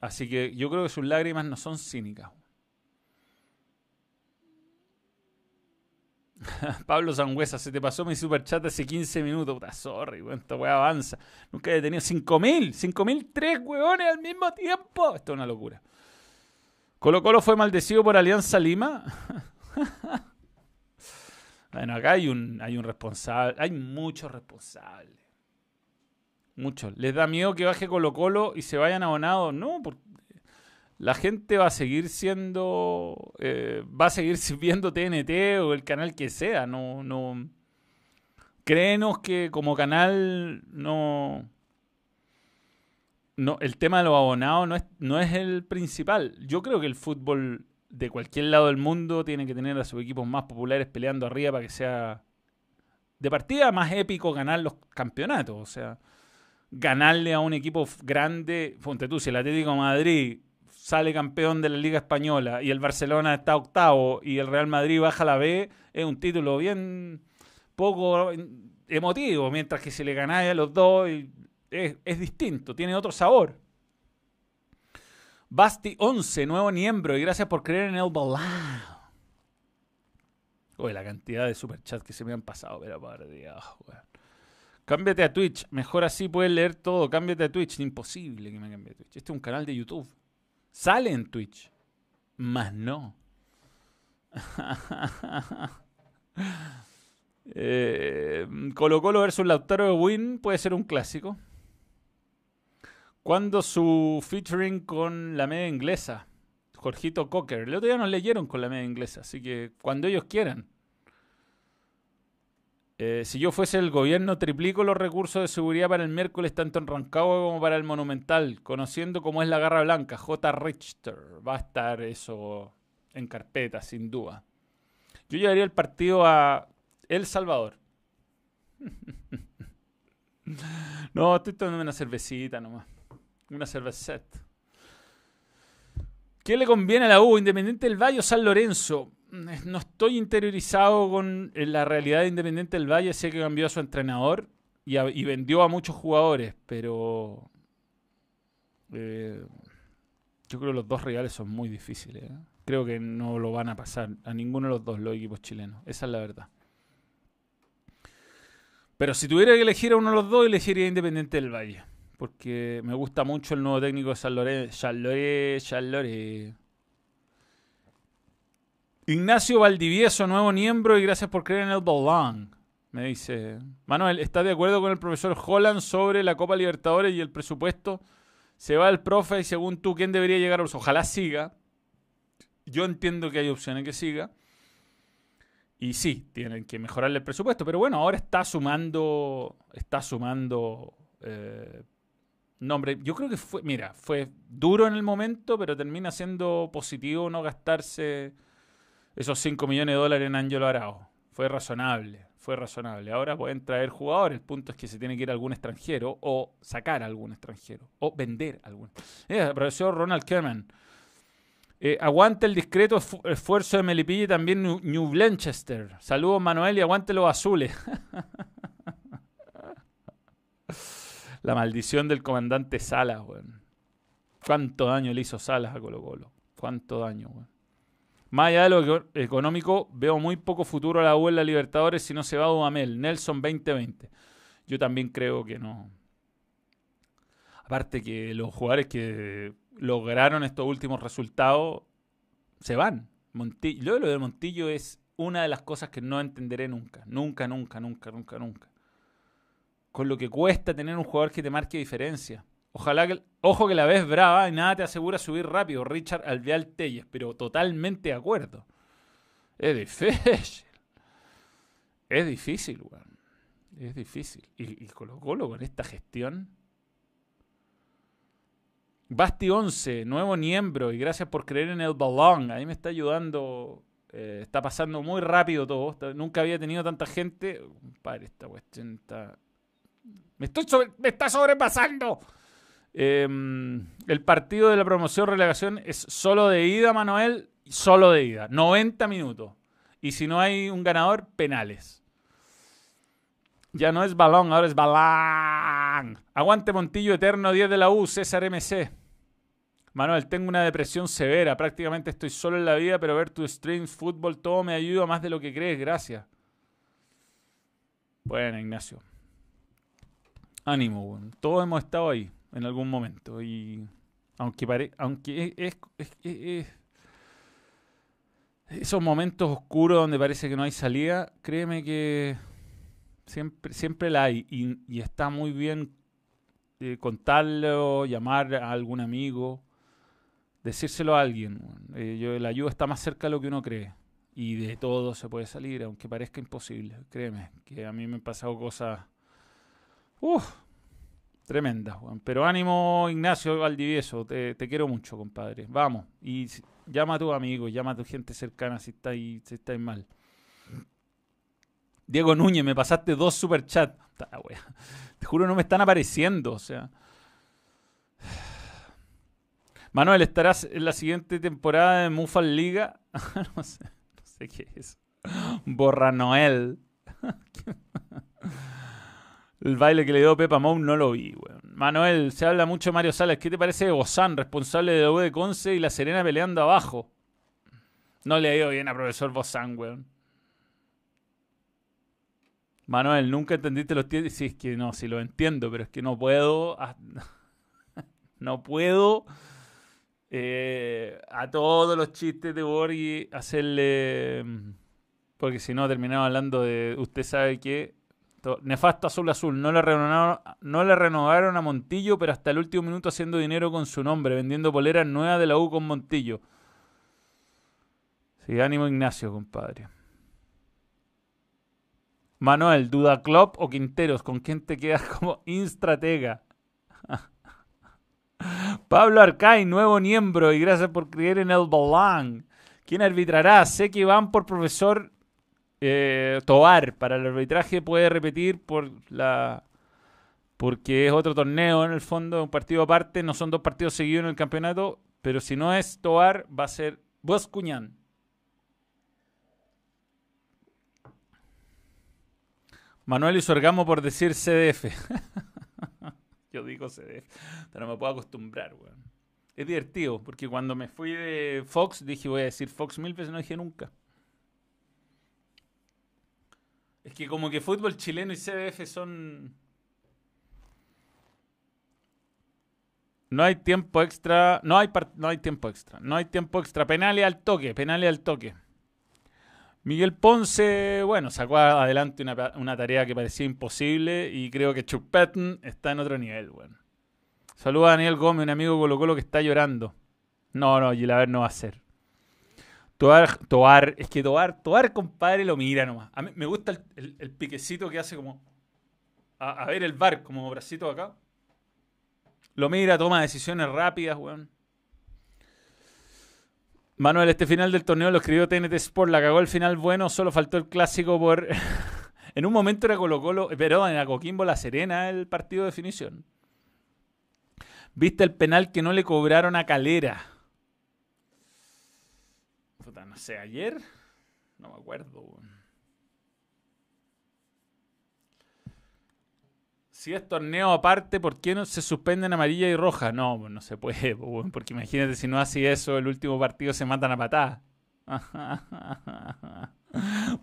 Así que yo creo que sus lágrimas no son cínicas. [laughs] Pablo Sangüesa, se te pasó mi super chat hace 15 minutos. Puta, sorry, weón, esta weá avanza. Nunca he tenido 5000, 5003 weones al mismo tiempo. Esto es una locura. Colo Colo fue maldecido por Alianza Lima. [laughs] bueno, acá hay un, hay un responsable, hay muchos responsables. Muchos. ¿Les da miedo que baje Colo Colo y se vayan abonados? No, porque la gente va a seguir siendo, eh, va a seguir [laughs] viendo TNT o el canal que sea, no, no. Créenos que como canal no, no, el tema de los abonados no es, no es el principal. Yo creo que el fútbol de cualquier lado del mundo tiene que tener a sus equipos más populares peleando arriba para que sea de partida más épico ganar los campeonatos. O sea, ganarle a un equipo grande, ponte tú, si el Atlético Madrid sale campeón de la Liga Española y el Barcelona está octavo y el Real Madrid baja la B, es un título bien poco emotivo, mientras que si le ganáis a los dos es, distinto, tiene otro sabor. Basti 11, nuevo miembro, y gracias por creer en el balao. Uy, la cantidad de superchats que se me han pasado, pero por Dios, Cámbiate a Twitch, mejor así puedes leer todo. Cámbiate a Twitch, imposible que me cambie a Twitch. Este es un canal de YouTube. Sale en Twitch, más no. [laughs] eh, Colo Colo versus Lautaro de Win puede ser un clásico. Cuando su featuring con la media inglesa, Jorgito Cocker. El otro día nos leyeron con la media inglesa, así que cuando ellos quieran. Eh, si yo fuese el gobierno, triplico los recursos de seguridad para el miércoles, tanto en Rancagua como para el Monumental, conociendo cómo es la Garra Blanca. J. Richter. Va a estar eso en carpeta, sin duda. Yo llevaría el partido a El Salvador. [laughs] no, estoy tomando una cervecita nomás. Una cerveceta. ¿Qué le conviene a la U? Independiente del Valle o San Lorenzo no estoy interiorizado con la realidad de Independiente del Valle. Sé que cambió a su entrenador y, vendió a muchos jugadores, pero eh, yo creo que los dos rivales son muy difíciles. ¿eh? Creo que no lo van a pasar a ninguno de los dos los equipos chilenos. Esa es la verdad. Pero si tuviera que elegir a uno de los dos, elegiría Independiente del Valle. Porque me gusta mucho el nuevo técnico de San Lorenzo. San Ignacio Valdivieso, nuevo miembro, y gracias por creer en el Bolán. Me dice, Manuel, ¿estás de acuerdo con el profesor Holland sobre la Copa Libertadores y el presupuesto? Se va el profe y según tú, ¿quién debería llegar? ojalá siga. Yo entiendo que hay opciones que siga. Y sí, tienen que mejorarle el presupuesto. Pero bueno, ahora está sumando. Está sumando. Eh, nombre. Yo creo que fue. Mira, fue duro en el momento, pero termina siendo positivo no gastarse esos 5 millones de dólares en Angelo Arao. Fue razonable, fue razonable. Ahora pueden traer jugadores. El punto es que se tiene que ir algún extranjero o sacar a algún extranjero o vender a algún. Eh, profesor Ronald Kerman. Eh, aguante el discreto esfuerzo de Melipilla y también New, Blanchester. Saludos Manuel y aguante los azules. [laughs] La maldición del comandante Salas, weón. ¿Cuánto daño le hizo Salas a Colo Colo? ¿Cuánto daño, weón? Más allá de lo económico, veo muy poco futuro a la U en la Libertadores si no se va a Dudamel. Nelson 2020. Yo también creo que no. Aparte que los jugadores que lograron estos últimos resultados se van. Lo de Montillo es una de las cosas que no entenderé nunca. Nunca, nunca, nunca, nunca, nunca. Con lo que cuesta tener un jugador que te marque diferencia. Ojalá que, ojo que la ves brava y nada te asegura subir rápido. Richard Alveal Telles, pero totalmente de acuerdo. Es difícil. Es difícil, weón. Es difícil. Y, y Colo Colo con esta gestión Basti 11, nuevo miembro y gracias por creer en el balón. Ahí me está ayudando. Eh, está pasando muy rápido todo. nunca había tenido tanta gente. Padre, esta cuestión está. Me, estoy está sobrepasando. Em, el partido de la promoción relegación es solo de ida, Manuel. Solo de ida. 90 minutos. Y si no hay un ganador, penales. Ya no es balón, ahora es balán. Aguante Montillo Eterno 10 de la U, César MC. Manuel, tengo una depresión severa. Prácticamente estoy solo en la vida, pero ver tu streams, fútbol, todo me ayuda más de lo que crees. Gracias. Bueno, Ignacio. Ánimo, Todos hemos estado ahí en algún momento. Y aunque, pare, aunque es, esos momentos oscuros donde parece que no hay salida, créeme que siempre, siempre la hay. Y, y está muy bien eh, contarlo, llamar a algún amigo decírselo a alguien. Eh, yo, la ayuda está más cerca de lo que uno cree. Y de todo se puede salir, aunque parezca imposible. Créeme, que a mí me han pasado cosas... Uf, tremendas. Pero ánimo, Ignacio Valdivieso. Te, quiero mucho, compadre. Vamos. Y llama a tus amigos, llama a tu gente cercana si estáis, si estáis mal. Diego Núñez, me pasaste dos superchats. Te juro, no me están apareciendo. O sea... [sighs] Manuel, ¿estarás en la siguiente temporada de Mufal Liga? [laughs] no, sé, no sé qué es. Borra Noel. [laughs] El baile que le dio Pepa Mou no lo vi, weón. Manuel, se habla mucho de Mario Salas. ¿Qué te parece de Bozán, responsable de U de Conce y La Serena peleando abajo? No le ha ido bien a profesor Bozán, weón. Manuel, nunca entendiste los tiempos. Sí, es que no, sí lo entiendo, pero es que no puedo. [laughs] No puedo eh, a todos los chistes de Borghi hacerle. Mm, porque si no, terminamos hablando de. Usted sabe que. Nefasto Azul Azul. No le, renovaron, no le renovaron a Montillo, pero hasta el último minuto haciendo dinero con su nombre, vendiendo poleras nuevas de la U con Montillo. Sí, ánimo Ignacio, compadre. Manuel, Duda Club o Quinteros, ¿con quién te quedas [laughs] como instratega? [laughs] Pablo Arcay, nuevo miembro, y gracias por creer en el Balán. ¿Quién arbitrará? Sé que van por profesor eh. Para el arbitraje puede repetir por la porque es otro torneo en el fondo, un partido aparte, no son dos partidos seguidos en el campeonato, pero si no es Tobar, va a ser Boscuñán. Manuel y su orgamo por decir CDF. [laughs] Yo digo CDF, pero me puedo acostumbrar, weón. Es divertido, porque cuando me fui de Fox dije voy a decir Fox mil veces, no dije nunca. Es que como que fútbol chileno y CDF son... No hay tiempo extra, no hay, no hay tiempo extra, no hay tiempo extra. Penales al toque, penales al toque. Miguel Ponce, bueno, sacó adelante una, tarea que parecía imposible y creo que Chuck está en otro nivel, bueno. Saluda a Daniel Gómez, un amigo Colo Colo que está llorando. No, no, Gilaver no va a ser. Toar, Toar, es que Toar, Toar, compadre, lo mira nomás. A mí me gusta el, piquecito que hace como. A, ver el bar, como bracito acá. Lo mira, toma decisiones rápidas, weón. Manuel, este final del torneo lo escribió TNT Sport, la cagó el final bueno, solo faltó el clásico por... [laughs] en un momento era Colo Colo, pero en Coquimbo La Serena el partido de definición. ¿Viste el penal que no le cobraron a Calera? No sé, ayer. No me acuerdo. Si es torneo aparte, ¿por qué no se suspenden amarilla y roja? No, no se puede, [laughs] porque imagínate si no hace eso, el último partido se matan a patada. [laughs]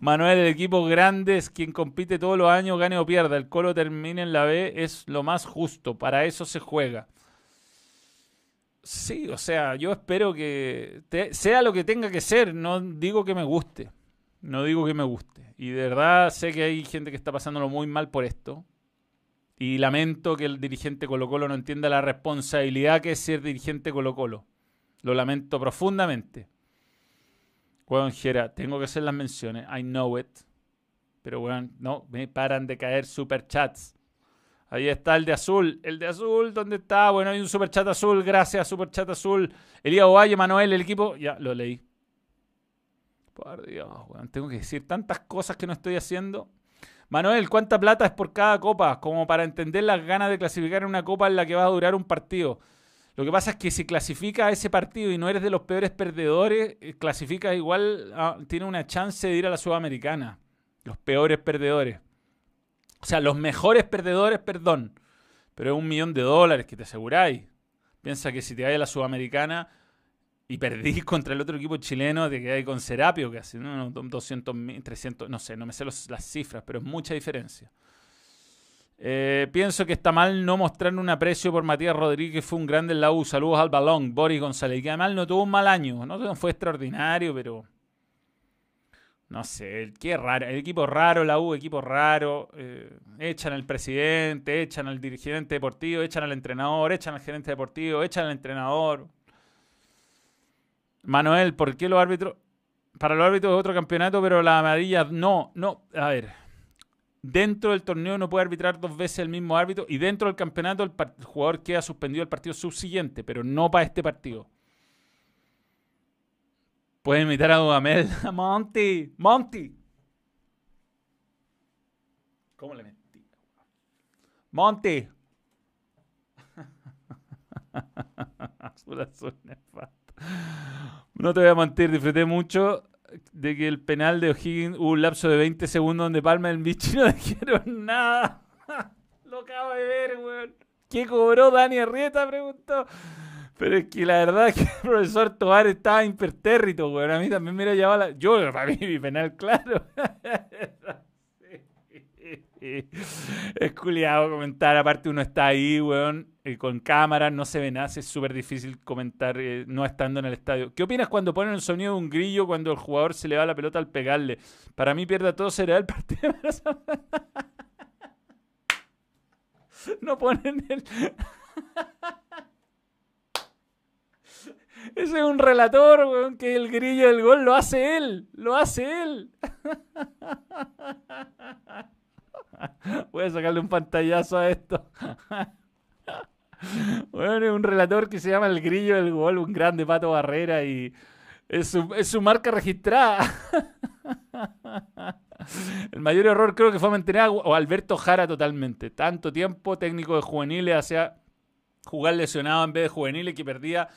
Manuel, el equipo grande es quien compite todos los años, gane o pierda. El Colo termine en la B es lo más justo. Para eso se juega. Sí, o sea, yo espero que sea lo que tenga que ser. No digo que me guste. No digo que me guste. Y de verdad sé que hay gente que está pasándolo muy mal por esto. Y lamento que el dirigente Colo Colo no entienda la responsabilidad que es ser dirigente Colo Colo. Lo lamento profundamente. Weón, Jera, tengo que hacer las menciones. I know it. Pero, weón, no, me paran de caer superchats. Ahí está el de azul. El de azul, ¿dónde está? Bueno, hay un superchat azul. Gracias, superchat azul. Elías Ovalle, Manuel, el equipo. Ya, lo leí. Por Dios. Tengo que decir tantas cosas que no estoy haciendo. Manuel, ¿cuánta plata es por cada copa? Como para entender las ganas de clasificar en una copa en la que va a durar un partido. Lo que pasa es que si clasifica a ese partido y no eres de los peores perdedores, eh, clasifica igual, ah, tiene una chance de ir a la Sudamericana. Los peores perdedores. O sea, los mejores perdedores, perdón. Pero es un millón de dólares que te aseguráis. Piensa que si te vas a la Sudamericana y perdís [laughs] contra el otro equipo chileno, te quedáis con Serapio, que hace ¿no? 200, 300, no sé, no me sé las cifras, pero es mucha diferencia. Eh, pienso que está mal no mostrar un aprecio por Matías Rodríguez, fue un grande en la U. Saludos al balón, Boris González, que además no tuvo un mal año, no fue extraordinario, pero no sé, qué raro, el equipo raro, la U, equipo raro, eh, echan al presidente, echan al dirigente deportivo, echan al entrenador, echan al gerente deportivo, echan al entrenador. Manuel, ¿por qué los árbitros? Para los árbitros es otro campeonato, pero la amarilla no, no, a ver, dentro del torneo no puede arbitrar dos veces el mismo árbitro y dentro del campeonato el, jugador queda suspendido el partido subsiguiente, pero no para este partido. Puede imitar a Dudamel. [laughs] Monty, Monty. ¿Cómo le metí? Monty. [laughs] No te voy a mentir, disfruté mucho de que el penal de O'Higgins hubo un lapso de 20 segundos donde Palma el bicho [laughs] no dijeron nada. Lo acabo de ver, weón. ¿Qué cobró Dani Arrieta? Preguntó. Pero es que la verdad es que el profesor Tobar estaba impertérrito, weón. A mí también me hubiera llevado la... Yo, [laughs] para mí, mi penal, claro. [laughs] es culiado comentar. Aparte, uno está ahí, weón, eh, con cámaras, no se ve nada. Es súper difícil comentar eh, no estando en el estadio. ¿Qué opinas cuando ponen el sonido de un grillo cuando el jugador se le va la pelota al pegarle? Para mí, pierde todo será el partido. [laughs] no ponen el. Ese es un relator, weón, que el grillo del gol lo hace él. Lo hace él. Voy a sacarle un pantallazo a esto. Bueno, es un relator que se llama El Grillo del Gol, un grande Pato Barrera y es su, marca registrada. El mayor error creo que fue mantener a Alberto Jara totalmente. Tanto tiempo técnico de juveniles hacia jugar lesionado en vez de juveniles que perdía.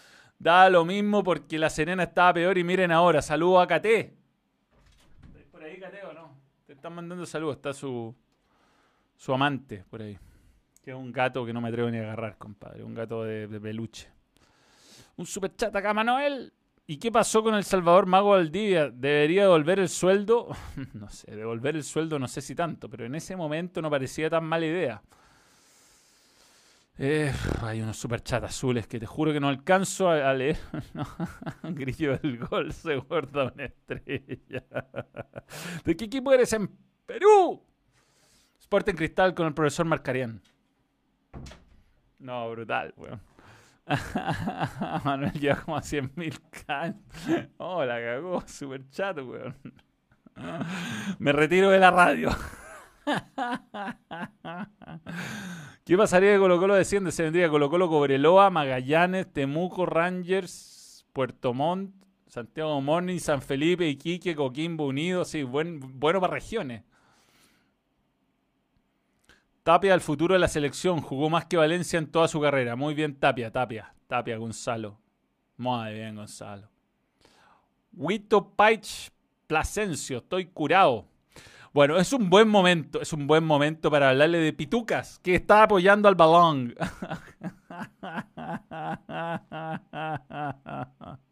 Da lo mismo porque la Serena estaba peor y miren ahora. Saludos a KT. ¿Por ahí KT o no? Te están mandando saludos. Está su, su amante por ahí. Que es un gato que no me atrevo ni a agarrar, compadre. Un gato de, peluche. Un super chat acá, Manuel. ¿Y qué pasó con el Salvador Mago Valdivia? ¿Debería devolver el sueldo? [laughs] no sé, devolver el sueldo no sé si tanto, pero en ese momento no parecía tan mala idea. Eh, hay unos superchats azules que te juro que no alcanzo a, leer. [laughs] [laughs] Grillo del gol [laughs] se guarda una estrella. ¿De qué equipo eres en Perú? en Cristal con el profesor Marcarián. No, brutal, weón. Manuel lleva como a 100.000 can. Oh, la cagó. Super chat, weón. Me retiro de la radio. [laughs] ¿Qué pasaría de Colo Colo desciende? Se vendría Colo Colo, Cobreloa, Magallanes, Temuco, Rangers, Puerto Montt, Santiago Morning, San Felipe, Iquique, Coquimbo Unido. Sí, buen, bueno para regiones. Tapia, el futuro de la selección, jugó más que Valencia en toda su carrera. Muy bien, Tapia, Tapia, Tapia, Gonzalo. Muy bien, Gonzalo. Huito Paich Plasencio, estoy curado. Bueno, es un buen momento, es un buen momento para hablarle de Pitucas, que está apoyando al balón. [laughs]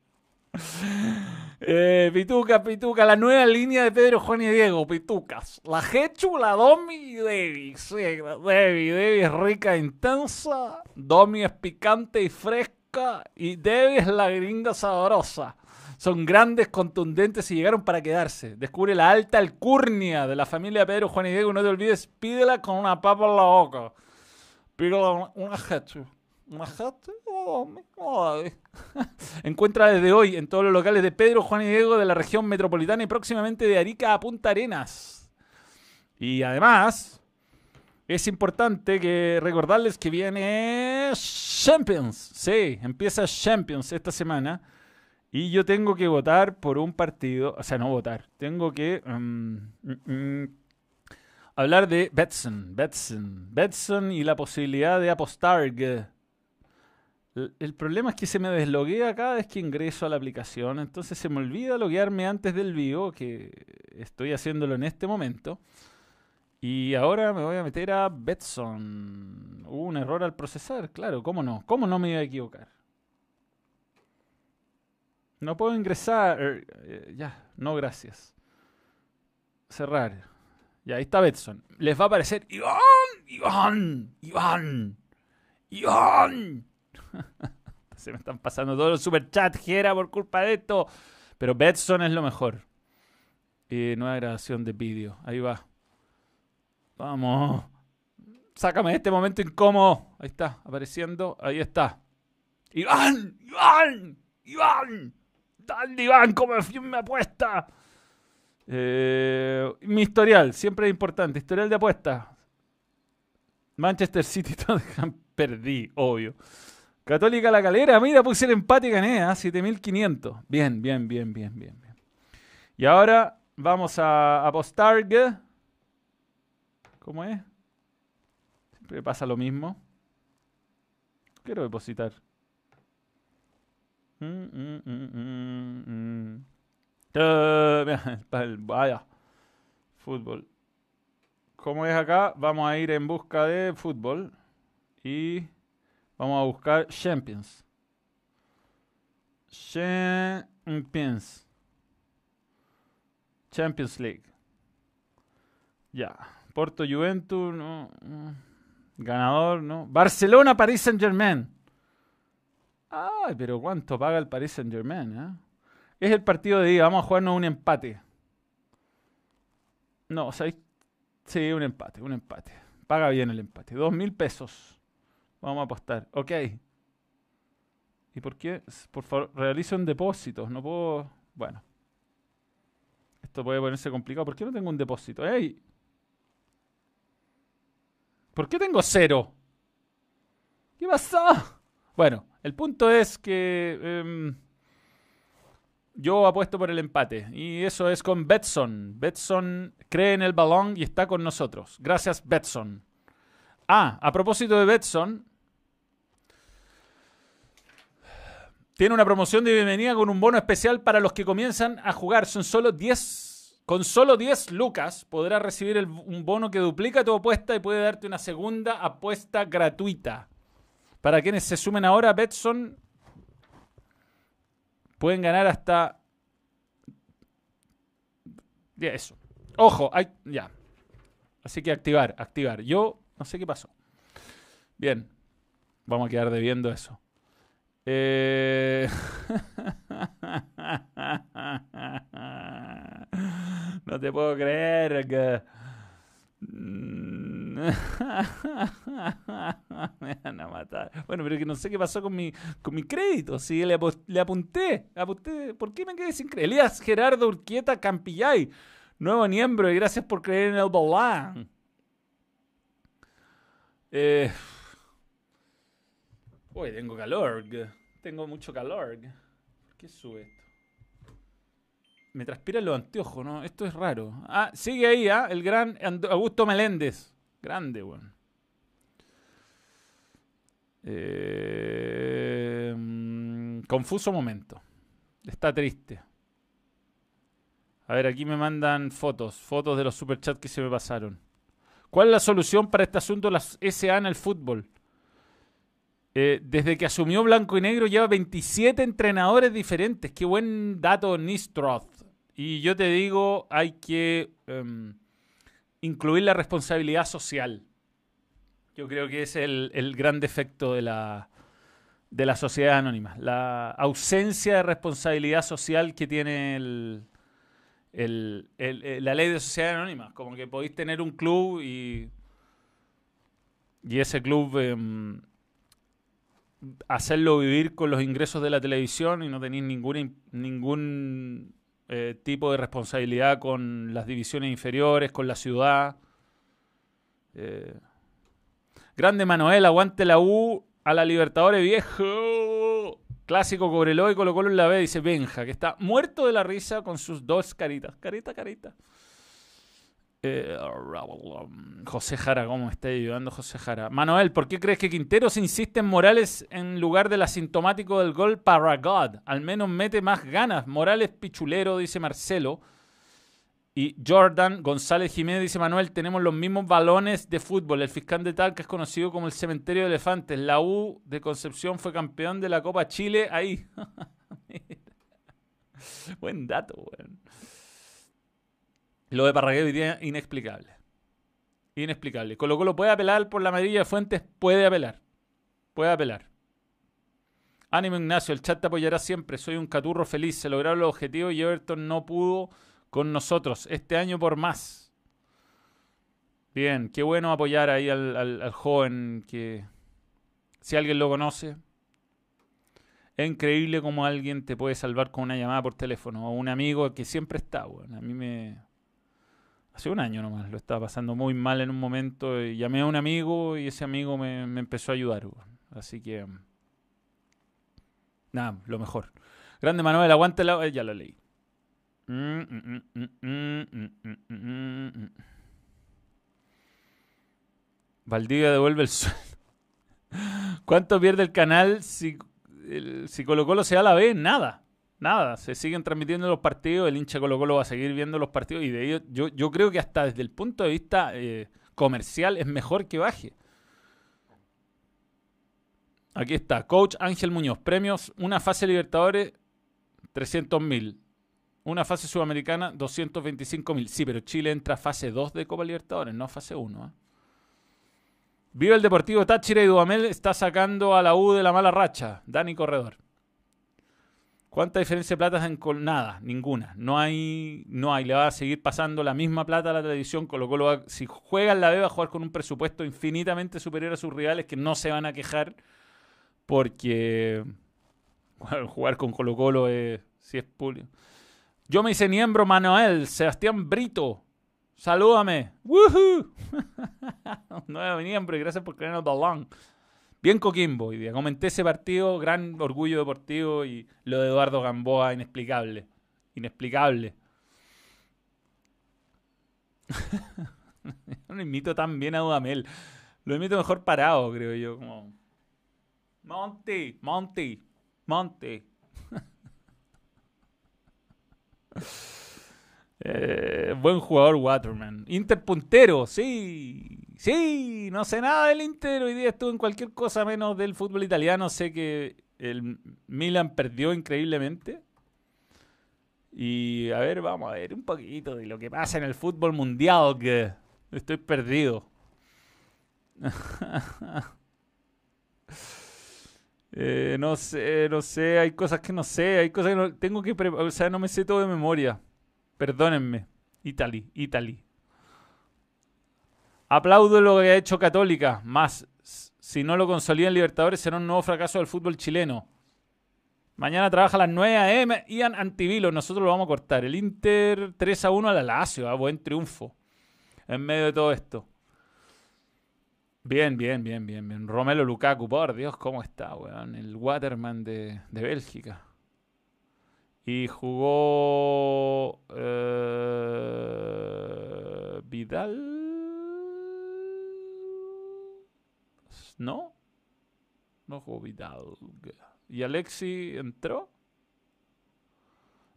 Eh, Pituca, Pituca, la nueva línea de Pedro, Juan y Diego, Pitucas. La Hechu, la Domi y Debbie. Sí, Debbie, Debbie es rica e intensa. Domi es picante y fresca. Y Debbie es la gringa sabrosa. Son grandes, contundentes y llegaron para quedarse. Descubre la alta alcurnia de la familia Pedro, Juan y Diego. No te olvides, pídela con una papa en la boca. Pídela una, Hechu. Una Hechu. [laughs] Encuentra desde hoy en todos los locales de Pedro, Juan y Diego de la región metropolitana y próximamente de Arica a Punta Arenas. Y además, es importante que recordarles que viene Champions. Sí, empieza Champions esta semana. Y yo tengo que votar por un partido, o sea, no votar, tengo que mm, mm, mm, hablar de Betson, Betson, Betson y la posibilidad de apostar. El problema es que se me desloguea cada vez que ingreso a la aplicación, entonces se me olvida loguearme antes del vivo, que estoy haciéndolo en este momento. Y ahora me voy a meter a Betson. Hubo un error al procesar, claro, ¿cómo no? ¿Cómo no me iba a equivocar? No puedo ingresar. Er, eh, ya, no gracias. Cerrar. Ya, ahí está Betson. Les va a aparecer Iván, Iván, Iván, Iván. [laughs] Se me están pasando todos los superchats, Gera, por culpa de esto. Pero Betson es lo mejor. Eh, nueva grabación de vídeo. Ahí va. Vamos. Sácame de este momento incómodo. Ahí está, apareciendo. Ahí está. Iván, Iván, Iván. Dale, Iván, como me apuesta. Eh, mi historial, siempre es importante. Historial de apuesta. Manchester City, [laughs] Tottenham, perdí, obvio. Católica La Calera, mira, puse el empate y gané, ¿eh? 7500. Bien, bien, bien, bien, bien, bien. Y ahora vamos a apostar. ¿Cómo es? Siempre pasa lo mismo. Quiero depositar. Vaya. Fútbol. Como es acá, vamos a ir en busca de fútbol. Y Vamos a buscar Champions. Champions. Champions League. Ya. Porto Juventus, no. Ganador, ¿no? Barcelona, Paris Saint Germain. Ay, pero ¿cuánto paga el Paris Saint Germain? Eh? Es el partido de día. Vamos a jugarnos un empate. No, ¿sabéis? Sí, un empate, un empate. Paga bien el empate. Dos mil pesos. Vamos a apostar. Ok. ¿Y por qué? Por favor, realizo un depósito. No puedo... Bueno. Esto puede ponerse complicado. ¿Por qué no tengo un depósito? ¡Ey! ¿Por qué tengo cero? ¿Qué pasó? Bueno, el punto es que em, yo apuesto por el empate. Y eso es con Betson. Betson cree en el balón y está con nosotros. Gracias, Betson. Ah, a propósito de Betson, Tiene una promoción de bienvenida con un bono especial para los que comienzan a jugar. Son solo 10. Con solo 10 lucas podrás recibir un bono que duplica tu apuesta y puede darte una segunda apuesta gratuita. Para quienes se sumen ahora Betson, pueden ganar hasta. Ya, eso. Ojo, hay... ya. Así que activar, activar. Yo no sé qué pasó. Bien. Vamos a quedar debiendo eso. Eh... [laughs] no te puedo creer que... [laughs] Me van a matar. Bueno, pero que no sé qué pasó con mi, con mi crédito. Si le, apunté, apunté. ¿Por qué me quedé sin crédito? Elías Gerardo Urquieta Campillay, nuevo miembro, y gracias por creer en el balán. Eh, Uy, tengo calor. Tengo mucho calor. ¿Por qué sube esto? Me transpira los anteojos, ¿no? Esto es raro. Ah, sigue ahí, ¿ah? El gran Augusto Meléndez. Grande, weón. Eh, mm, confuso momento. Está triste. A ver, aquí me mandan fotos, fotos de los superchats que se me pasaron. ¿Cuál es la solución para este asunto de las SA en el fútbol? Eh, desde que asumió Blanco y Negro lleva 27 entrenadores diferentes. Qué buen dato, Nistroth. Y yo te digo, hay que em, incluir la responsabilidad social. Yo creo que es el, el gran defecto de la, de la sociedad anónima. La ausencia de responsabilidad social que tiene el, la ley de sociedad anónima. Como que podéis tener un club y, y ese club em, hacerlo vivir con los ingresos de la televisión y no tenéis ningún, ningún eh, tipo de responsabilidad con las divisiones inferiores, con la ciudad. Eh, grande Manuel, aguante la U a la Libertadores viejo. Clásico Cobreloa y Colo Colo en la B, dice Benja, que está muerto de la risa con sus dos caritas. Carita, carita. Eh, José Jara, ¿cómo me está ayudando José Jara? Manuel, ¿por qué crees que Quinteros insiste en Morales en lugar del asintomático del gol para God? Al menos mete más ganas. Morales pichulero, dice Marcelo. Y Jordan González Jiménez dice Manuel, tenemos los mismos balones de fútbol. El fiscal de Talca es conocido como el cementerio de elefantes. La U de Concepción fue campeón de la Copa Chile ahí. [laughs] Buen dato. Lo de Parragués hoy día inexplicable. Inexplicable. Colo Colo puede apelar por la medida de Fuentes, puede apelar. Puede apelar. Ánimo Ignacio, el chat te apoyará siempre. Soy un caturro feliz. Se lograron los objetivos y Everton no pudo con nosotros. Este año por más. Bien, qué bueno apoyar ahí al, al joven que, si alguien lo conoce, es increíble cómo alguien te puede salvar con una llamada por teléfono o un amigo que siempre está. Bueno, a mí me, hace un año nomás, lo estaba pasando muy mal en un momento. Y llamé a un amigo y ese amigo me, empezó a ayudar. Así que. Nada, lo mejor. Grande Manuel, aguante la. ya lo leí. Valdivia devuelve el sueldo. [laughs] ¿Cuánto pierde el canal si, el, si Colo Colo se da la B? Nada nada, se siguen transmitiendo los partidos, el hincha Colo Colo va a seguir viendo los partidos y de ello yo, creo que hasta desde el punto de vista eh, comercial es mejor que baje. Aquí está, Coach Ángel Muñoz, premios, una fase Libertadores, 300 mil. Una fase sudamericana, 225 mil. Sí, pero Chile entra a fase 2 de Copa Libertadores, no a fase 1. ¿eh? Viva el Deportivo Táchira y Duamel está sacando a la U de la mala racha. Dani Corredor. ¿Cuánta diferencia de plata en con nada? Ninguna. No hay, no hay. Le va a seguir pasando la misma plata a la televisión, con lo cual si juega en la B va a jugar con un presupuesto infinitamente superior a sus rivales que no se van a quejar porque jugar con Colo Colo es, si es público. Yo me hice miembro Manuel, Sebastián Brito. Salúdame. ¡Woohoo! [laughs] Nuevo miembro y gracias por creer en el balón. Bien Coquimbo hoy día. Comenté ese partido, gran orgullo deportivo y lo de Eduardo Gamboa, inexplicable. Inexplicable. [laughs] no imito tan bien a Dudamel. Lo imito mejor parado, creo yo. Como... Monty, Monty, Monty. [laughs] Eh, buen jugador Waterman. Inter puntero, sí. Sí, no sé nada del Inter. Hoy día estuve en cualquier cosa menos del fútbol italiano. Sé que el Milan perdió increíblemente. Y a ver, vamos a ver un poquito de lo que pasa en el fútbol mundial. Que estoy perdido. [laughs] Eh, no sé, no sé. Hay cosas que no sé. Hay cosas que no, tengo que. O sea, no me sé todo de memoria. Perdónenme. Italy, Italy. Aplaudo lo que ha hecho Católica. Más, si no lo consolida en Libertadores, será un nuevo fracaso del fútbol chileno. Mañana trabaja a las 9 a.m. Ian Antivilo. Nosotros lo vamos a cortar. El Inter 3 a 1 a la Lazio. ¿ah? buen triunfo. En medio de todo esto. Bien, bien, bien, bien, bien. Romelo Lukaku, por Dios, ¿cómo está, weón? El Waterman de, de Bélgica. Y jugó eh, Vidal. ¿No? No jugó Vidal. ¿Y Alexi entró?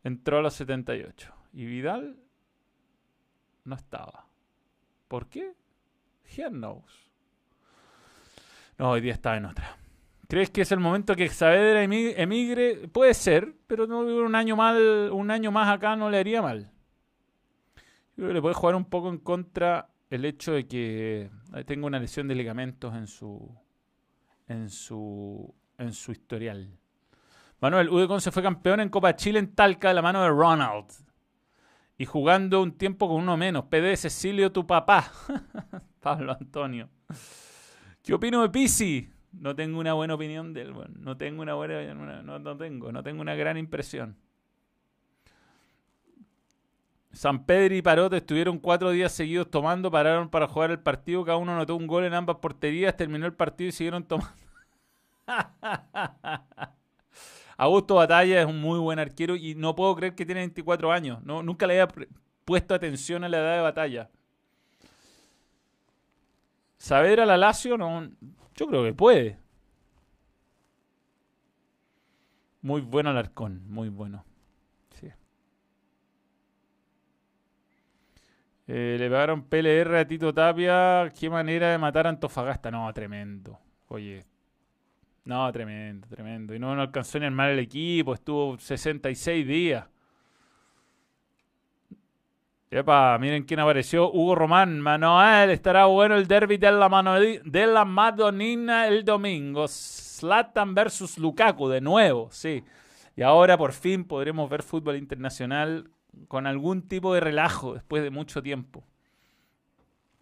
Entró a los 78. Y Vidal no estaba. ¿Por qué? He knows. No, hoy día está en otra. ¿Crees que es el momento que Saavedra emigre? Puede ser, pero no un año mal, un año más acá no le haría mal. Yo creo que le puede jugar un poco en contra el hecho de que tenga una lesión de ligamentos en su en su en su historial. Manuel, Ude se fue campeón en Copa Chile en Talca de la mano de Ronald. Y jugando un tiempo con uno menos. PD Cecilio, tu papá. [laughs] Pablo Antonio. ¿Qué opino de Pisi? No tengo una buena opinión de él. no tengo una buena. No tengo. No tengo una gran impresión. San Pedro y Parote estuvieron cuatro días seguidos tomando, pararon para jugar el partido, cada uno anotó un gol en ambas porterías, terminó el partido y siguieron tomando. [laughs] Augusto Batalla es un muy buen arquero y no puedo creer que tiene 24 años. Nunca le había puesto atención a la edad de batalla. ¿Saber a la Lazio? No, yo creo que puede. Muy bueno Alarcón, muy bueno. Eh, le pagaron PLR a Tito Tapia. Qué manera de matar a Antofagasta. No, tremendo. Oye. No, tremendo, tremendo. Y no, no alcanzó ni armar el equipo. Estuvo 66 días. Epa, miren quién apareció. Hugo Román. Manuel, estará bueno el derby de la, de la Madonina el domingo. Slatan versus Lukaku, de nuevo, sí. Y ahora por fin podremos ver fútbol internacional con algún tipo de relajo después de mucho tiempo.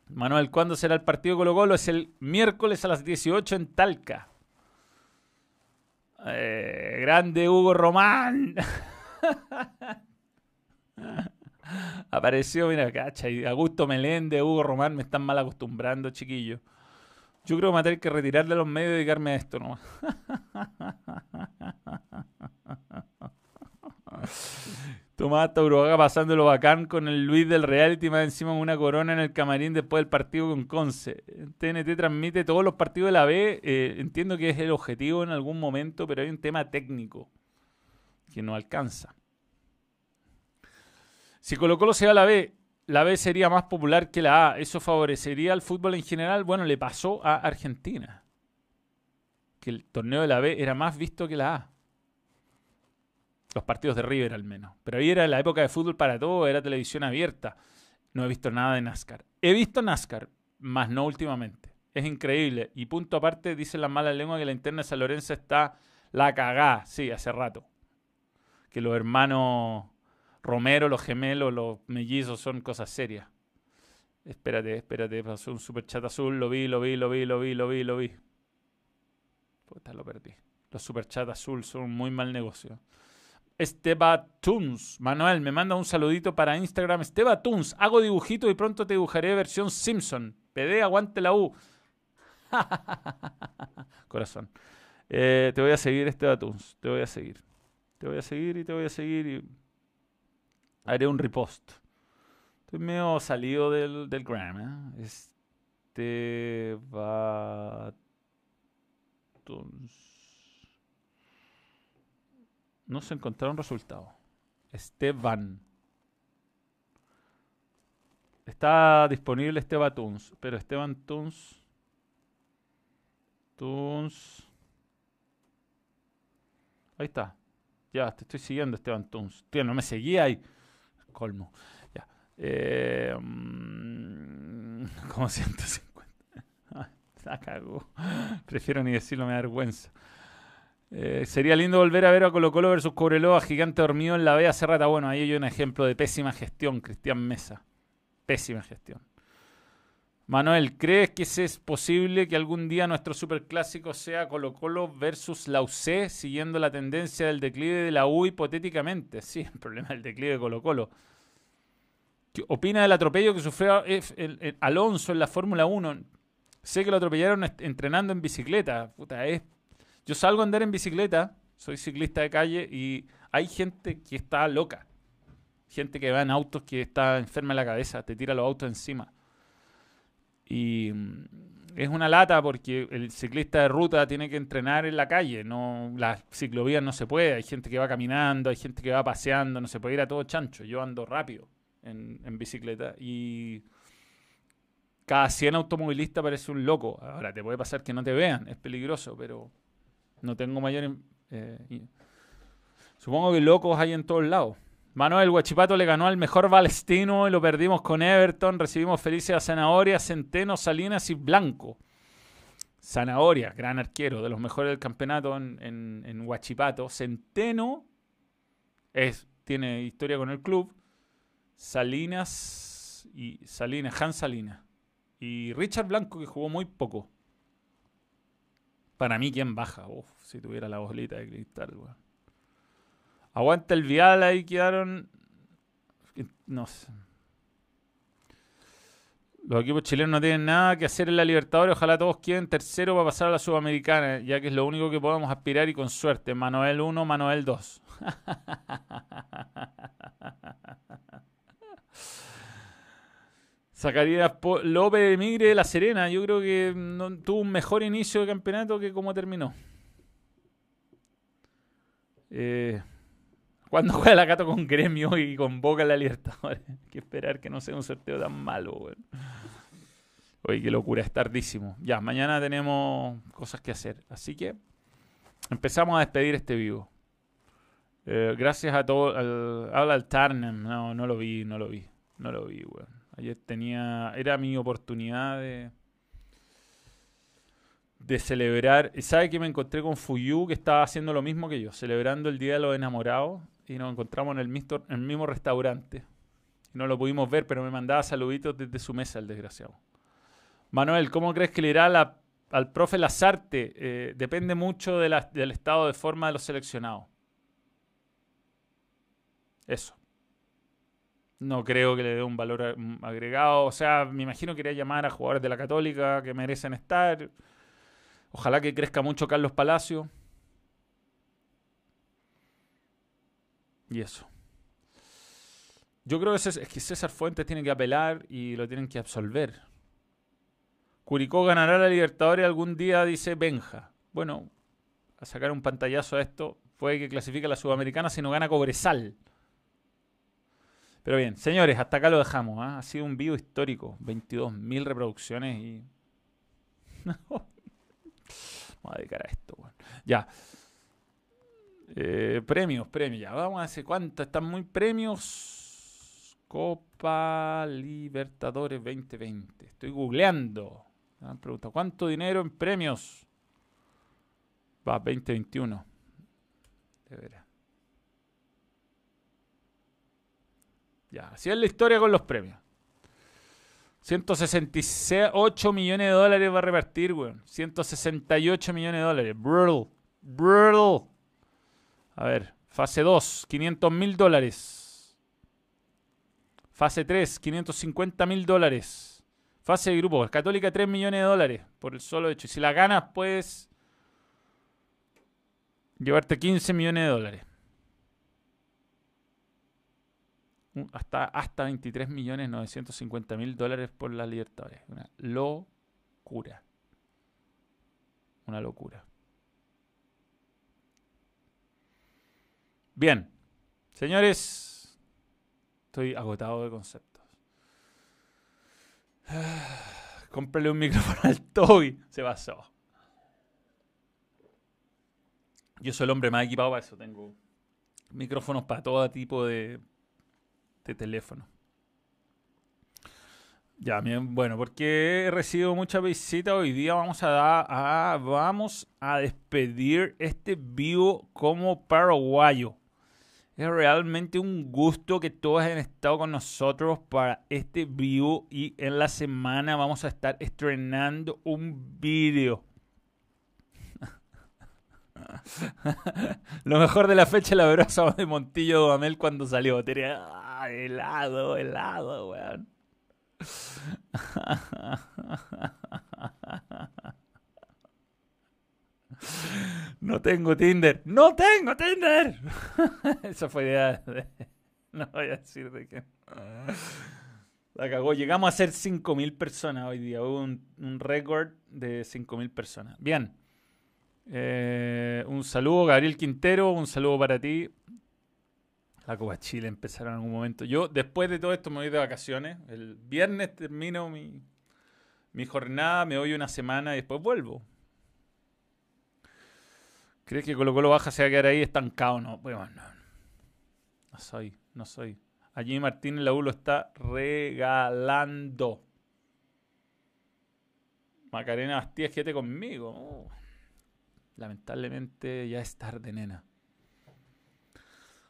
Manuel, ¿cuándo será el partido Colo Colo? Es el miércoles a las 18 en Talca. Eh, grande Hugo Román. [laughs] Apareció, mira, cacha, y Augusto Meléndez, Hugo Román, me están mal acostumbrando, chiquillo. Yo creo que me tener que retirar de los medios y dedicarme a esto nomás. [laughs] Tomás Tauroaga pasándolo bacán con el Luis del Reality más encima una corona en el camarín después del partido con Conce. TNT transmite todos los partidos de la B. Eh, entiendo que es el objetivo en algún momento, pero hay un tema técnico que no alcanza. Si Colo Colo se va a la B, la B sería más popular que la A. ¿Eso favorecería al fútbol en general? Bueno, le pasó a Argentina. Que el torneo de la B era más visto que la A. Los partidos de River al menos. Pero ahí era la época de fútbol para todo, era televisión abierta. No he visto nada de NASCAR. He visto NASCAR, más no últimamente. Es increíble. Y punto aparte, dice la mala lengua que la interna de San Lorenzo está la cagá. Sí, hace rato. Que los hermanos Romero, los gemelos, los mellizos son cosas serias. Espérate, espérate, pasó un super chat azul, lo vi, lo vi, lo vi, lo vi, lo vi, lo vi. Puta, lo perdí. Los super chat azul son un muy mal negocio. Esteba Tunes. Manuel, me manda un saludito para Instagram. Esteba Tunes. Hago dibujito y pronto te dibujaré versión Simpson. PD, aguante la U. [laughs] Corazón. Eh, te voy a seguir, Esteba Tunes. Te voy a seguir. Te voy a seguir y te voy a seguir y haré un repost. Estoy medio salido del, del gram. ¿eh? Esteba Tunes. No se encontraron resultados. Esteban. Está disponible Esteban Tunes, pero Esteban Tunes. Tunes. Ahí está. Ya, te estoy siguiendo, Esteban Tunes. Tío, no me seguía ahí. Colmo. Ya. Eh, mm, [laughs] como 150. Se [laughs] cagó. Prefiero ni decirlo, me da vergüenza. Eh, sería lindo volver a ver a Colo Colo versus Cobreloa, gigante dormido en la B hace rata. Bueno, ahí hay un ejemplo de pésima gestión, Cristian Mesa. Pésima gestión. Manuel, ¿crees que es posible que algún día nuestro superclásico sea Colo Colo versus la UC, siguiendo la tendencia del declive de la U hipotéticamente? [laughs] Sí, el problema del declive de Colo Colo. ¿Qué opina del atropello que sufrió Alonso en la Fórmula 1? Sé que lo atropellaron entrenando en bicicleta. Puta, es yo salgo a andar en bicicleta, soy ciclista de calle y hay gente que está loca. Gente que va en autos que está enferma en la cabeza, te tira los autos encima. Y mm, es una lata porque el ciclista de ruta tiene que entrenar en la calle, no las ciclovías no se puede, hay gente que va caminando, hay gente que va paseando, no se puede ir a todo chancho. Yo ando rápido en, en bicicleta y cada 100 automovilistas parece un loco. Ahora te puede pasar que no te vean, es peligroso, pero no tengo mayor... Eh, supongo que locos hay en todos lados. Manuel Guachipato le ganó al mejor Valestino y lo perdimos con Everton. Recibimos felices a Zanahoria, Centeno, Salinas y Blanco. Zanahoria, gran arquero, de los mejores del campeonato en, en, Huachipato. Centeno es, tiene historia con el club. Salinas y Salinas, Han Salinas. Y Richard Blanco, que jugó muy poco. Para mí, ¿quién baja? Uf, si tuviera la bolita de cristal, Aguanta el vial, ahí quedaron. No sé. Los equipos chilenos no tienen nada que hacer en la Libertadores. Ojalá todos queden tercero para pasar a la Sudamericana, ya que es lo único que podemos aspirar y con suerte. Manuel 1, Manuel 2. [laughs] Zacarías López de Migre de La Serena. Yo creo que tuvo un mejor inicio de campeonato que como terminó. Eh, cuando [laughs] juega la Cato con Gremio y con Boca en la Libertadores. [laughs] Hay que esperar que no sea un sorteo tan malo, güey. Oye, qué locura, es tardísimo. Ya, mañana tenemos cosas que hacer. Así que empezamos a despedir este vivo. Eh, gracias a todo. habla el Tarnem. No, no lo vi, no lo vi. No lo vi, güey. Ayer tenía, era mi oportunidad de, celebrar. ¿Sabe que me encontré con Fuyu que estaba haciendo lo mismo que yo, celebrando el Día de los Enamorados? Y nos encontramos en el, mismo, restaurante. no lo pudimos ver, pero me mandaba saluditos desde su mesa, el desgraciado. Manuel, ¿cómo crees que le irá al profe Lazarte? Eh, depende mucho del estado de forma de los seleccionados. Eso no creo que le dé un valor mm, agregado. O sea, me imagino que iría llamar a jugadores de la Católica que merecen estar. Ojalá que crezca mucho Carlos Palacio. Y eso. Yo creo que, es que César Fuentes tiene que apelar y lo tienen que absolver. Curicó ganará la Libertadores algún día, dice Benja. Bueno, a sacar un pantallazo a esto, puede que clasifique a la Sudamericana si no gana Cobresal. Pero bien, señores, hasta acá lo dejamos. ¿ah? Ha sido un video histórico. 22.000 reproducciones y... [laughs] Vamos a dedicar a esto. Ya. Eh, premios, premios. Ya, vamos a decir cuánto. Están muy premios. Copa Libertadores 2020. Estoy googleando. Me pregunta, ¿cuánto dinero en premios? Va, 2021. De veras. Ya, así es la historia con los premios. 168 millones de dólares va a repartir, weón. 168 millones de dólares. Brutal. Brutal. A ver, fase 2, 500 mil dólares. Fase 3, 550 mil dólares. Fase de grupo, Católica 3 millones de dólares por el solo hecho. Y si la ganas, puedes llevarte 15 millones de dólares. Hasta, hasta 23 millones 950 mil dólares por la Libertadores. Una locura. Una locura. Bien, señores, estoy agotado de conceptos. [sighs] Cómprale un micrófono al Toby. Se pasó. Yo soy el hombre más equipado para eso. Tengo micrófonos para todo tipo de de teléfono. Ya, bien, bueno, porque he recibido mucha visita hoy día vamos a dar a, vamos a despedir este vivo como paraguayo. Es realmente un gusto que todos hayan estado con nosotros para este vivo y en la semana vamos a estar estrenando un vídeo. [laughs] Lo mejor de la fecha la verdad de Montillo Duamel cuando salió. Tenía helado, helado, weón. [laughs] No tengo Tinder. ¡No tengo Tinder! [laughs] Esa fue idea de... No voy a decir de qué. La cagó. Llegamos a ser 5.000 personas hoy día. Hubo un, un récord de 5.000 personas. Bien. Eh, un saludo, Gabriel Quintero. Un saludo para ti. La Copa Chile empezará en algún momento. Yo, después de todo esto, me voy de vacaciones. El viernes termino mi, mi jornada, me voy una semana y después vuelvo. ¿Crees que Colo Colo Baja se va a quedar ahí estancado? No, bueno, no. No soy, no soy. Allí Martínez la lo está regalando. Macarena Bastías, quédate conmigo. Oh. Lamentablemente ya es tarde, nena.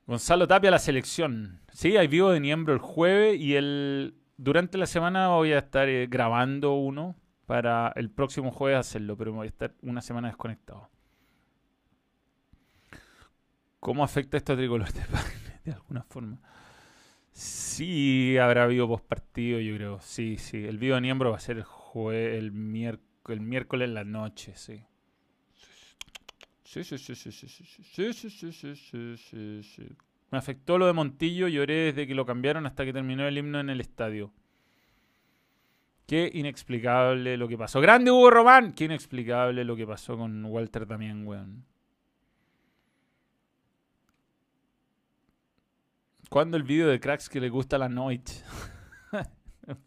Gonzalo Tapia, la selección. Sí, hay vivo de Niembro el jueves y el durante la semana voy a estar eh, grabando uno para el próximo jueves hacerlo, pero voy a estar una semana desconectado. ¿Cómo afecta esto a Tricolor de [laughs] alguna forma? Sí, habrá habido post partido, yo creo. Sí, sí. El video de Niembro va a ser el, jue el, el miércoles en la noche, sí. Sí, sí, sí, sí, sí, sí, sí, sí, sí, sí, sí, sí. Me afectó lo de Montillo, lloré desde que lo cambiaron hasta que terminó el himno en el estadio. Qué inexplicable lo que pasó. ¡Grande Hugo Román! Qué inexplicable lo que pasó con Walter también, weón. ¿Cuándo el video de cracks que le gusta la noche?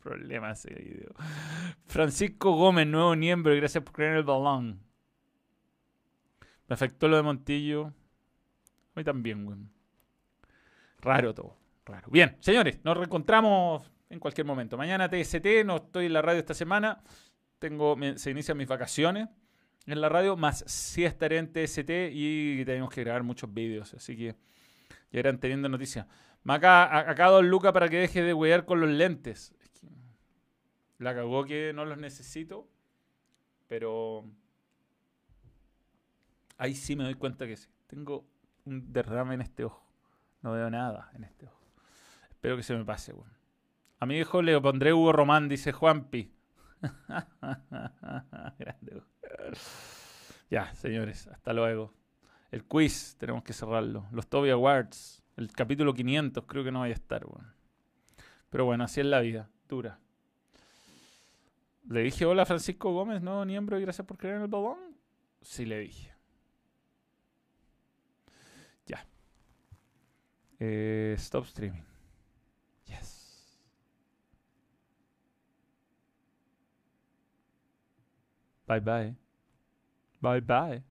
Problema ese video. Francisco Gómez, nuevo miembro, gracias por creer el balón. Me afectó lo de Montillo. A también, weón. Raro todo. Raro. Bien, señores, nos reencontramos en cualquier momento. Mañana TST, no estoy en la radio esta semana. Tengo, se inician mis vacaciones en la radio, más sí estaré en TST y tenemos que grabar muchos vídeos. Así que ya irán teniendo noticias. Acá, acá Don Luca para que deje de huear con los lentes. la cagó que no los necesito. Pero ahí sí me doy cuenta que sí. Tengo un derrame en este ojo. No veo nada en este ojo. Espero que se me pase, weón. A mi hijo le pondré Hugo Román, dice Juanpi. [laughs] ya, señores, hasta luego. El quiz, tenemos que cerrarlo. Los Toby Awards. El capítulo 500 creo que no vaya a estar, bueno. Pero bueno, así es la vida, dura. Le dije hola Francisco Gómez, no miembro, y gracias por creer en el balón. Sí le dije. Eh, stop streaming. Yes. Bye bye. Bye bye.